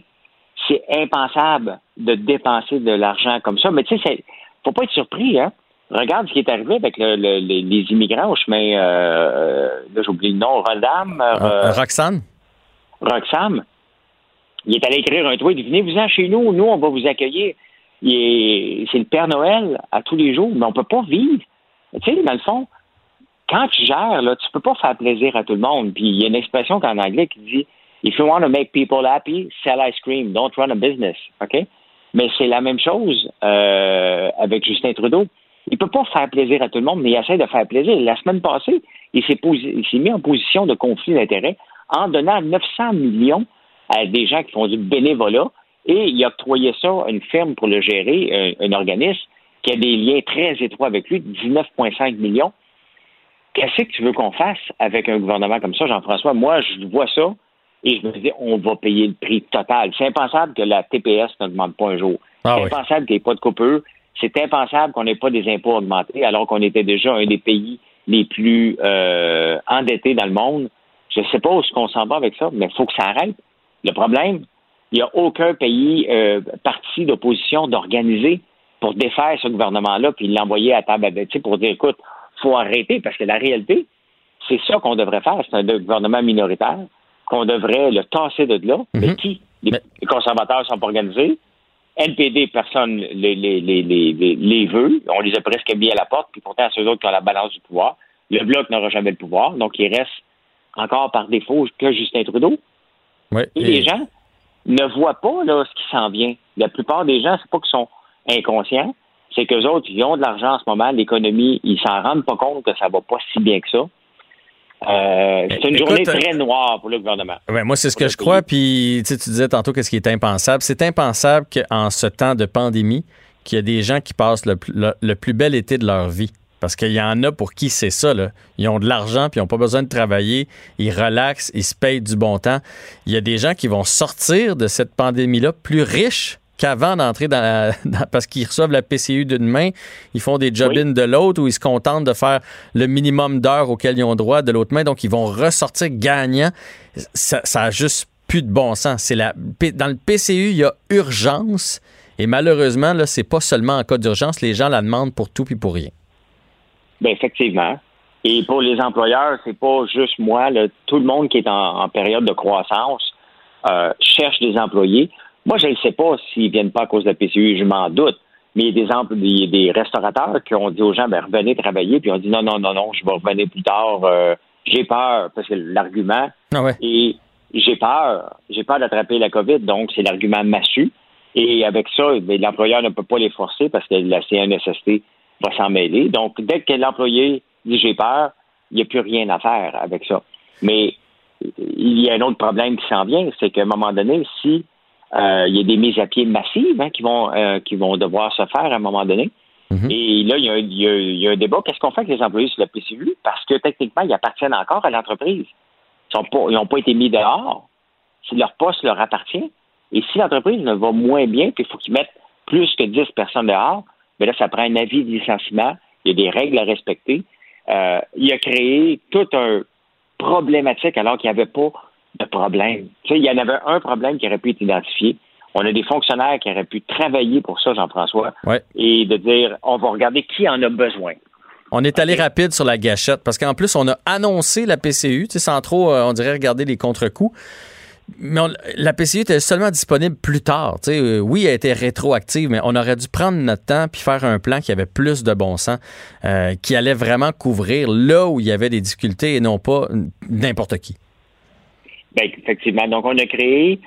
c'est impensable de dépenser de l'argent comme ça. Mais tu sais, faut pas être surpris, hein. Regarde ce qui est arrivé avec les, immigrants au chemin, euh, euh là j'oublie le nom, Rodam. Euh, euh, Roxane? Roxane. Il est allé écrire un tweet, venez-vous-en chez nous, nous on va vous accueillir. C'est le Père Noël à tous les jours, mais on peut pas vivre. Tu sais, dans le fond, quand tu gères, là, tu peux pas faire plaisir à tout le monde. Puis il y a une expression en anglais qui dit If you want to make people happy, sell ice cream. Don't run a business. OK? Mais c'est la même chose euh, avec Justin Trudeau. Il peut pas faire plaisir à tout le monde, mais il essaie de faire plaisir. La semaine passée, il s'est mis en position de conflit d'intérêt en donnant 900 millions à des gens qui font du bénévolat et il a octroyé ça à une firme pour le gérer, un organisme qui a des liens très étroits avec lui, 19,5 millions. Qu'est-ce que tu veux qu'on fasse avec un gouvernement comme ça, Jean-François? Moi, je vois ça et je me dis, on va payer le prix total. C'est impensable que la TPS ne demande pas un jour. Ah c'est impensable qu'il n'y ait pas de coupure. C'est impensable qu'on n'ait pas des impôts augmentés alors qu'on était déjà un des pays les plus euh, endettés dans le monde. Je ne sais pas où est-ce qu'on s'en va avec ça, mais il faut que ça arrête. Le problème, il n'y a aucun pays euh, parti d'opposition d'organiser pour défaire ce gouvernement-là puis l'envoyer à table à pour dire écoute, faut arrêter parce que la réalité, c'est ça qu'on devrait faire. C'est un gouvernement minoritaire qu'on devrait le tasser de là. Mais Mhm. qui? Les, les conservateurs sont pas organisés. NPD, personne les, les, les, les, les- veut. On les a presque mis à la porte, puis pourtant, c'est eux autres qui ont la balance du pouvoir. Le Bloc n'aura jamais le pouvoir, donc il reste encore par défaut que Justin Trudeau. Ouais. Et les gens ne voient pas là, ce qui s'en vient. La plupart des gens, c'est pas qu'ils sont inconscients, c'est qu'eux autres, ils ont de l'argent en ce moment, l'économie, ils s'en rendent pas compte que ça va pas si bien que ça. Euh, c'est une Écoute, journée très noire pour le gouvernement. Ouais, moi, c'est ce que je crois. Puis, tu sais, tu disais tantôt qu'est-ce qui est impensable. C'est impensable qu'en ce temps de pandémie, qu'il y a des gens qui passent le, pl- le- le plus bel été de leur vie. Parce qu'il y en a pour qui c'est ça. Là. Ils ont de l'argent, puis ils n'ont pas besoin de travailler. Ils relaxent, ils se payent du bon temps. Il y a des gens qui vont sortir de cette pandémie-là plus riches qu'avant d'entrer dans, la, dans- parce qu'ils reçoivent la PCU d'une main, ils font des job-ins de l'autre ou ils se contentent de faire le minimum d'heures auxquelles ils ont droit de l'autre main. Donc, ils vont ressortir gagnants. Ça, ça a juste plus de bon sens. C'est la, dans le PCU, il y a urgence. Et malheureusement, là, c'est pas seulement en cas d'urgence. Les gens la demandent pour tout puis pour rien. Ben effectivement. Et pour les employeurs, c'est pas juste moi. là. tout le monde qui est en, en période de croissance euh, cherche des employés. Moi, je ne sais pas s'ils viennent pas à cause de la PCU, je m'en doute. Mais il y a des, des restaurateurs qui ont dit aux gens, ben, revenez travailler, puis on dit non, non, non, non, je vais revenir plus tard. euh, j'ai peur, parce que l'argument, Ah ouais. et j'ai peur, j'ai peur d'attraper la COVID, donc c'est l'argument massu. Et avec ça, ben, l'employeur ne peut pas les forcer parce que la CNSST va s'en mêler. Donc, dès que l'employé dit j'ai peur, il n'y a plus rien à faire avec ça. Mais il y a un autre problème qui s'en vient, c'est qu'à un moment donné, si il y a des mises à pied massives hein, qui vont euh, qui vont devoir se faire à un moment donné. Et là, il y, a, un- il y a- il y a un débat. Qu'est-ce qu'on fait avec les employés sur la PCU? Parce que techniquement, ils appartiennent encore à l'entreprise. Ils sont pas- n'ont pas été mis dehors. Si leur poste leur appartient. Et si l'entreprise ne va moins bien, puis il faut qu'ils mettent plus que 10 personnes dehors, bien là, ça prend un avis de licenciement. Il y a des règles à respecter. Euh, il a créé tout un problématique alors qu'il n'y avait pas de problème. Tu sais, il y en avait un problème qui aurait pu être identifié. On a des fonctionnaires qui auraient pu travailler pour ça, Jean-François, Ouais. et de dire on va regarder qui en a besoin. On est allé rapide sur la gâchette parce qu'en plus, on a annoncé la PCU, tu sais, sans trop, euh, on dirait, regarder les contre-coups. Mais on- la PCU était seulement disponible plus tard. tu sais. Euh, oui, elle était rétroactive, mais on aurait dû prendre notre temps puis faire un plan qui avait plus de bon sens, euh, qui allait vraiment couvrir là où il y avait des difficultés et non pas n'importe qui. Ben, effectivement. Donc, on a créé,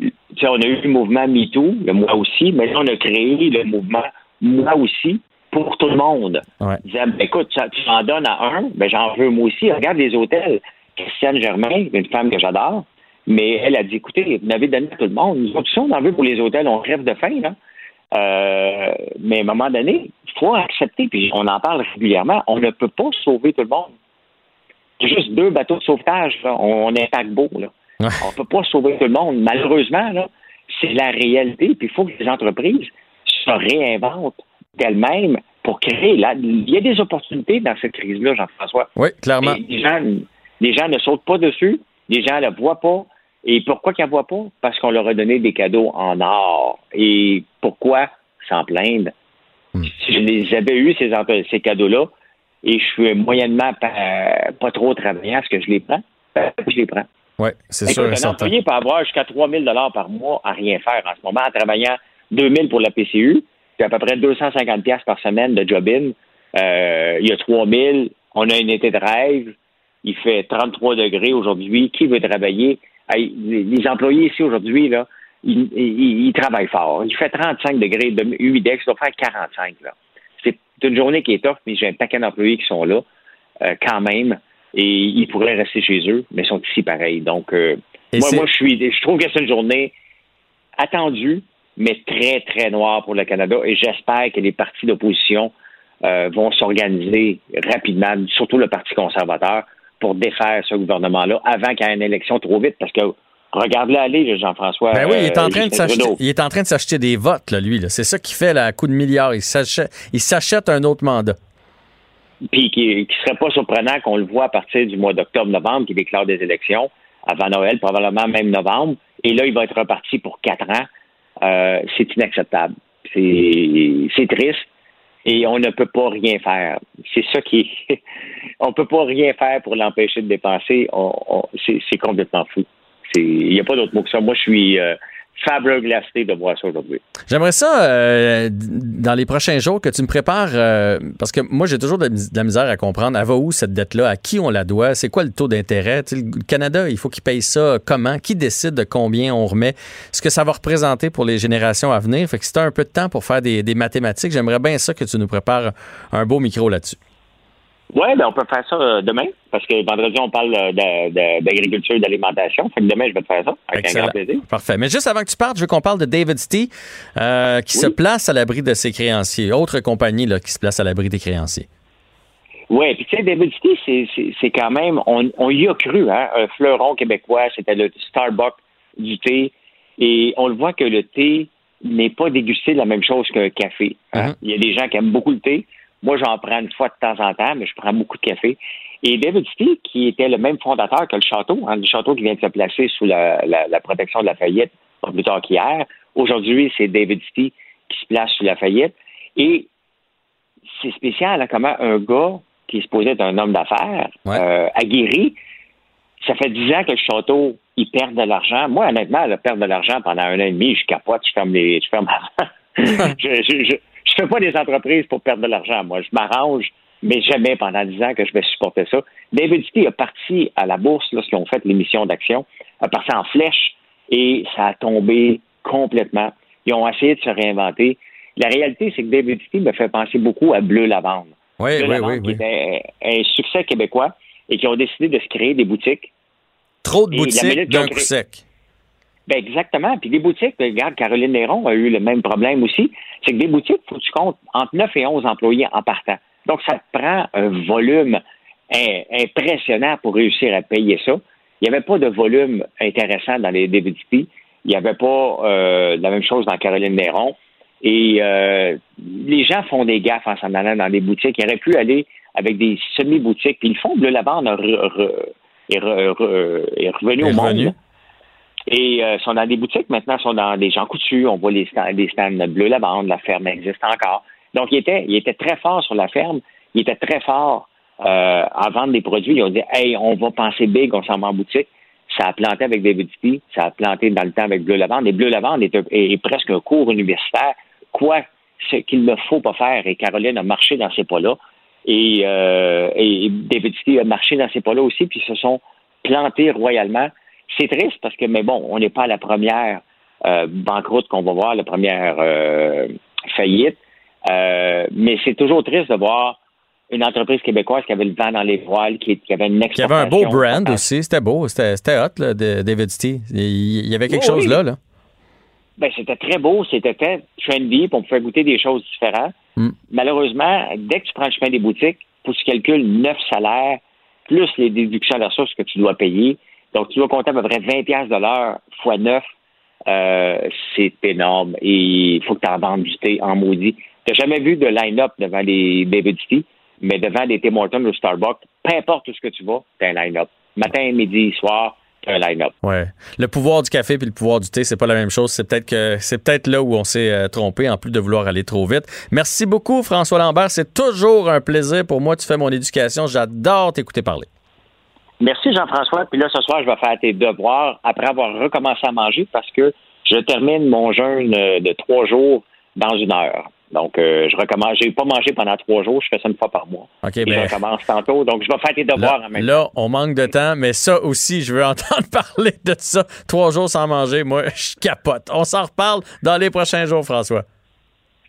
tu sais, on a eu le mouvement MeToo, le moi aussi, mais là, on a créé le mouvement moi aussi pour tout le monde. Ouais. Disant, ben, écoute, tu en donnes à un, ben, j'en veux moi aussi. Regarde les hôtels. Christiane Germain, une femme que j'adore, mais elle a dit, écoutez, vous n'avez donné à tout le monde. Nous autres, on en veut pour les hôtels, on rêve de faim, là. Euh, mais à un moment donné, il faut accepter, puis on en parle régulièrement, on ne peut pas sauver tout le monde. Juste deux bateaux de sauvetage, là. On est un là. Ouais. On ne peut pas sauver tout le monde. Malheureusement, là, c'est la réalité. Puis il faut que les entreprises se réinventent d'elles-mêmes pour créer. Là, il y a des opportunités dans cette crise-là, Jean-François. Oui, clairement. Les gens, les gens ne sautent pas dessus. Les gens ne la voient pas. Et pourquoi qu'ils ne la voient pas? Parce qu'on leur a donné des cadeaux en or. Et pourquoi s'en plaindre? Si je les avais eus, ces, ces cadeaux-là, et je suis moyennement pas, pas trop travaillant, est-ce que je les prends? Ben, je les prends. Oui, c'est sûr un employé peut avoir jusqu'à 3 000 par mois à rien faire en ce moment, en travaillant 2 000 pour la PCU, puis à peu près 250 pièces par semaine de job-in. Euh, il y a 3 000, on a un été de rêve, il fait 33 degrés aujourd'hui. Qui veut travailler? Les les employés ici aujourd'hui, là, ils, ils- ils travaillent fort. Il fait 35 degrés de humidex, il doit faire 45. Là. C'est une journée qui est tough, mais j'ai un paquet d'employés qui sont là euh, quand même et ils pourraient rester chez eux, mais ils sont ici pareil. Donc, euh, moi, moi, je suis, je trouve que c'est une journée attendue, mais très, très noire pour le Canada et j'espère que les partis d'opposition euh, vont s'organiser rapidement, surtout le Parti conservateur, pour défaire ce gouvernement-là avant qu'il y ait une élection trop vite, parce que Regarde-le aller, Jean-François. Ben oui, il est en euh, train de s'acheter, il est en train de s'acheter des votes, là, lui. là. C'est ça qui fait la coup de milliard. Il s'achète, il s'achète un autre mandat. Puis qui, qui serait pas surprenant qu'on le voit à partir du mois d'octobre-novembre, qui déclare des élections avant Noël, probablement même novembre. Et là, il va être reparti pour quatre ans. Euh, c'est inacceptable. C'est c'est triste. Et on ne peut pas rien faire. C'est ça qui est. on peut pas rien faire pour l'empêcher de dépenser. On, on- c'est c'est complètement fou. Il n'y a pas d'autre mot que ça. Moi, je suis euh, flabbergasté de voir ça aujourd'hui. J'aimerais ça, euh, dans les prochains jours, que tu me prépares, euh, parce que moi, j'ai toujours de la, misère à comprendre, elle va où cette dette-là, à qui on la doit, c'est quoi le taux d'intérêt? Le Canada, il faut qu'il paye ça comment, qui décide de combien on remet, ce que ça va représenter pour les générations à venir? Fait que si tu as un peu de temps pour faire des, des mathématiques, j'aimerais bien ça que tu nous prépares un beau micro là-dessus. Oui, ben on peut faire ça euh, demain, parce que vendredi, on parle euh, d'agriculture et d'alimentation. Fait que demain, je vais te faire ça, avec Excellent. un grand plaisir. Parfait. Mais juste avant que tu partes, je veux qu'on parle de David Stee, euh, qui se place à l'abri de ses créanciers. Autre compagnie là, qui se place à l'abri des créanciers. Oui, puis tu sais, David City, c'est- quand même, on, on y a cru, hein, un fleuron québécois, c'était le Starbucks du thé, et on le voit que le thé n'est pas dégusté de la même chose qu'un café. hein. Mhm. Il y a des gens qui aiment beaucoup le thé. Moi, j'en prends une fois de temps en temps, mais je prends beaucoup de café. Et David City, qui était le même fondateur que le château, hein, le château qui vient de se placer sous la, la- la protection de la faillite, pas plus tard qu'hier. Aujourd'hui, c'est David City qui se place sous la faillite. Et c'est spécial, hein, comment un gars qui est supposé être un homme d'affaires, Ouais. euh, aguerri, ça fait dix ans que le château, il perd de l'argent. Moi, honnêtement, le perdre de l'argent pendant un an et demi, je capote, je ferme les. Je ferme je, je, je, je fais pas des entreprises pour perdre de l'argent. Moi, je m'arrange, mais jamais pendant dix ans que je vais supporter ça. David City a parti à la bourse lorsqu'ils ont fait l'émission d'action, a parti en flèche et ça a tombé complètement. Ils ont essayé de se réinventer. La réalité, c'est que David City me fait penser beaucoup à Bleu Lavande. Oui, Bleu oui, Lavande, oui, qui oui. était un, succès québécois et qui ont décidé de se créer des boutiques. Trop de Et boutiques d'un coup sec. Ben exactement. Puis des boutiques, ben, regarde, Caroline Néron a eu le même problème aussi. C'est que des boutiques, faut que tu comptes entre 9 et 11 employés en partant. Donc, ça te prend un volume im- impressionnant pour réussir à payer ça. Il n'y avait pas de volume intéressant dans les City. Il n'y avait pas euh, la même chose dans Caroline Néron. Et euh, les gens font des gaffes en s'en allant dans des boutiques. Ils auraient pu aller avec des semi-boutiques. Puis ils font Bleu Lavande est, re- re- est revenu au monde. Et euh, sont dans des boutiques maintenant, sont dans des gens coutus. On voit les stands, les stands bleu lavande, la ferme existe encore. Donc, il était, il était très fort sur la ferme. Il était très fort euh, à vendre des produits. Ils ont dit, hey, on va penser big, on s'en va en boutique. Ça a planté avec David City, ça a planté dans le temps avec Bleu Lavande. Et Bleu Lavande est, est- presque un cours universitaire. Quoi ce qu'il ne faut pas faire. Et Caroline a marché dans ces pas-là. Et, euh, et David a marché dans ces pas-là aussi, puis ils se sont plantés royalement. C'est triste parce que, mais bon, on n'est pas à la première euh, banqueroute qu'on va voir, la première euh, faillite. Euh, mais c'est toujours triste de voir une entreprise québécoise qui avait le vent dans les voiles, qui, qui avait une Qui avait un beau brand aussi. C'était beau. C'était hot, là, de David City. Il il y avait quelque Oui, chose oui. là, là. Ben, c'était très beau, c'était très trendy, puis on pouvait goûter des choses différentes. Mm. Malheureusement, dès que tu prends le chemin des boutiques, faut que tu calcules neuf salaires, plus les déductions de ressources que tu dois payer. Donc, tu dois compter à peu près 20 pièces de l'heure fois 9. Euh, c'est énorme. Et il faut que tu en vendes du thé en maudit. Tu jamais vu de line-up devant les David City, mais devant des Tim Hortons ou Starbucks, peu importe où ce que tu vas, tu un line-up. Matin, midi, soir, un line-up. Ouais. Le pouvoir du café puis le pouvoir du thé, c'est pas la même chose. C'est peut-être que c'est peut-être là où on s'est euh, trompé, en plus de vouloir aller trop vite. Merci beaucoup, François Lambert. C'est toujours un plaisir pour moi. Tu fais mon éducation. J'adore t'écouter parler. Merci Jean-François. Puis là, ce soir, je vais faire tes devoirs après avoir recommencé à manger parce que je termine mon jeûne euh, de trois jours dans une heure. Donc, euh, je recommence. J'ai pas mangé pendant trois jours. Je fais ça une fois par mois. OK, Et ben, je recommence tantôt. Donc, je vais faire tes devoirs là, en même temps. là, on manque de temps, mais ça aussi, je veux entendre parler de ça. Trois jours sans manger, moi, je capote. On s'en reparle dans les prochains jours, François.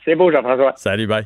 C'est beau, Jean-François. Salut, bye.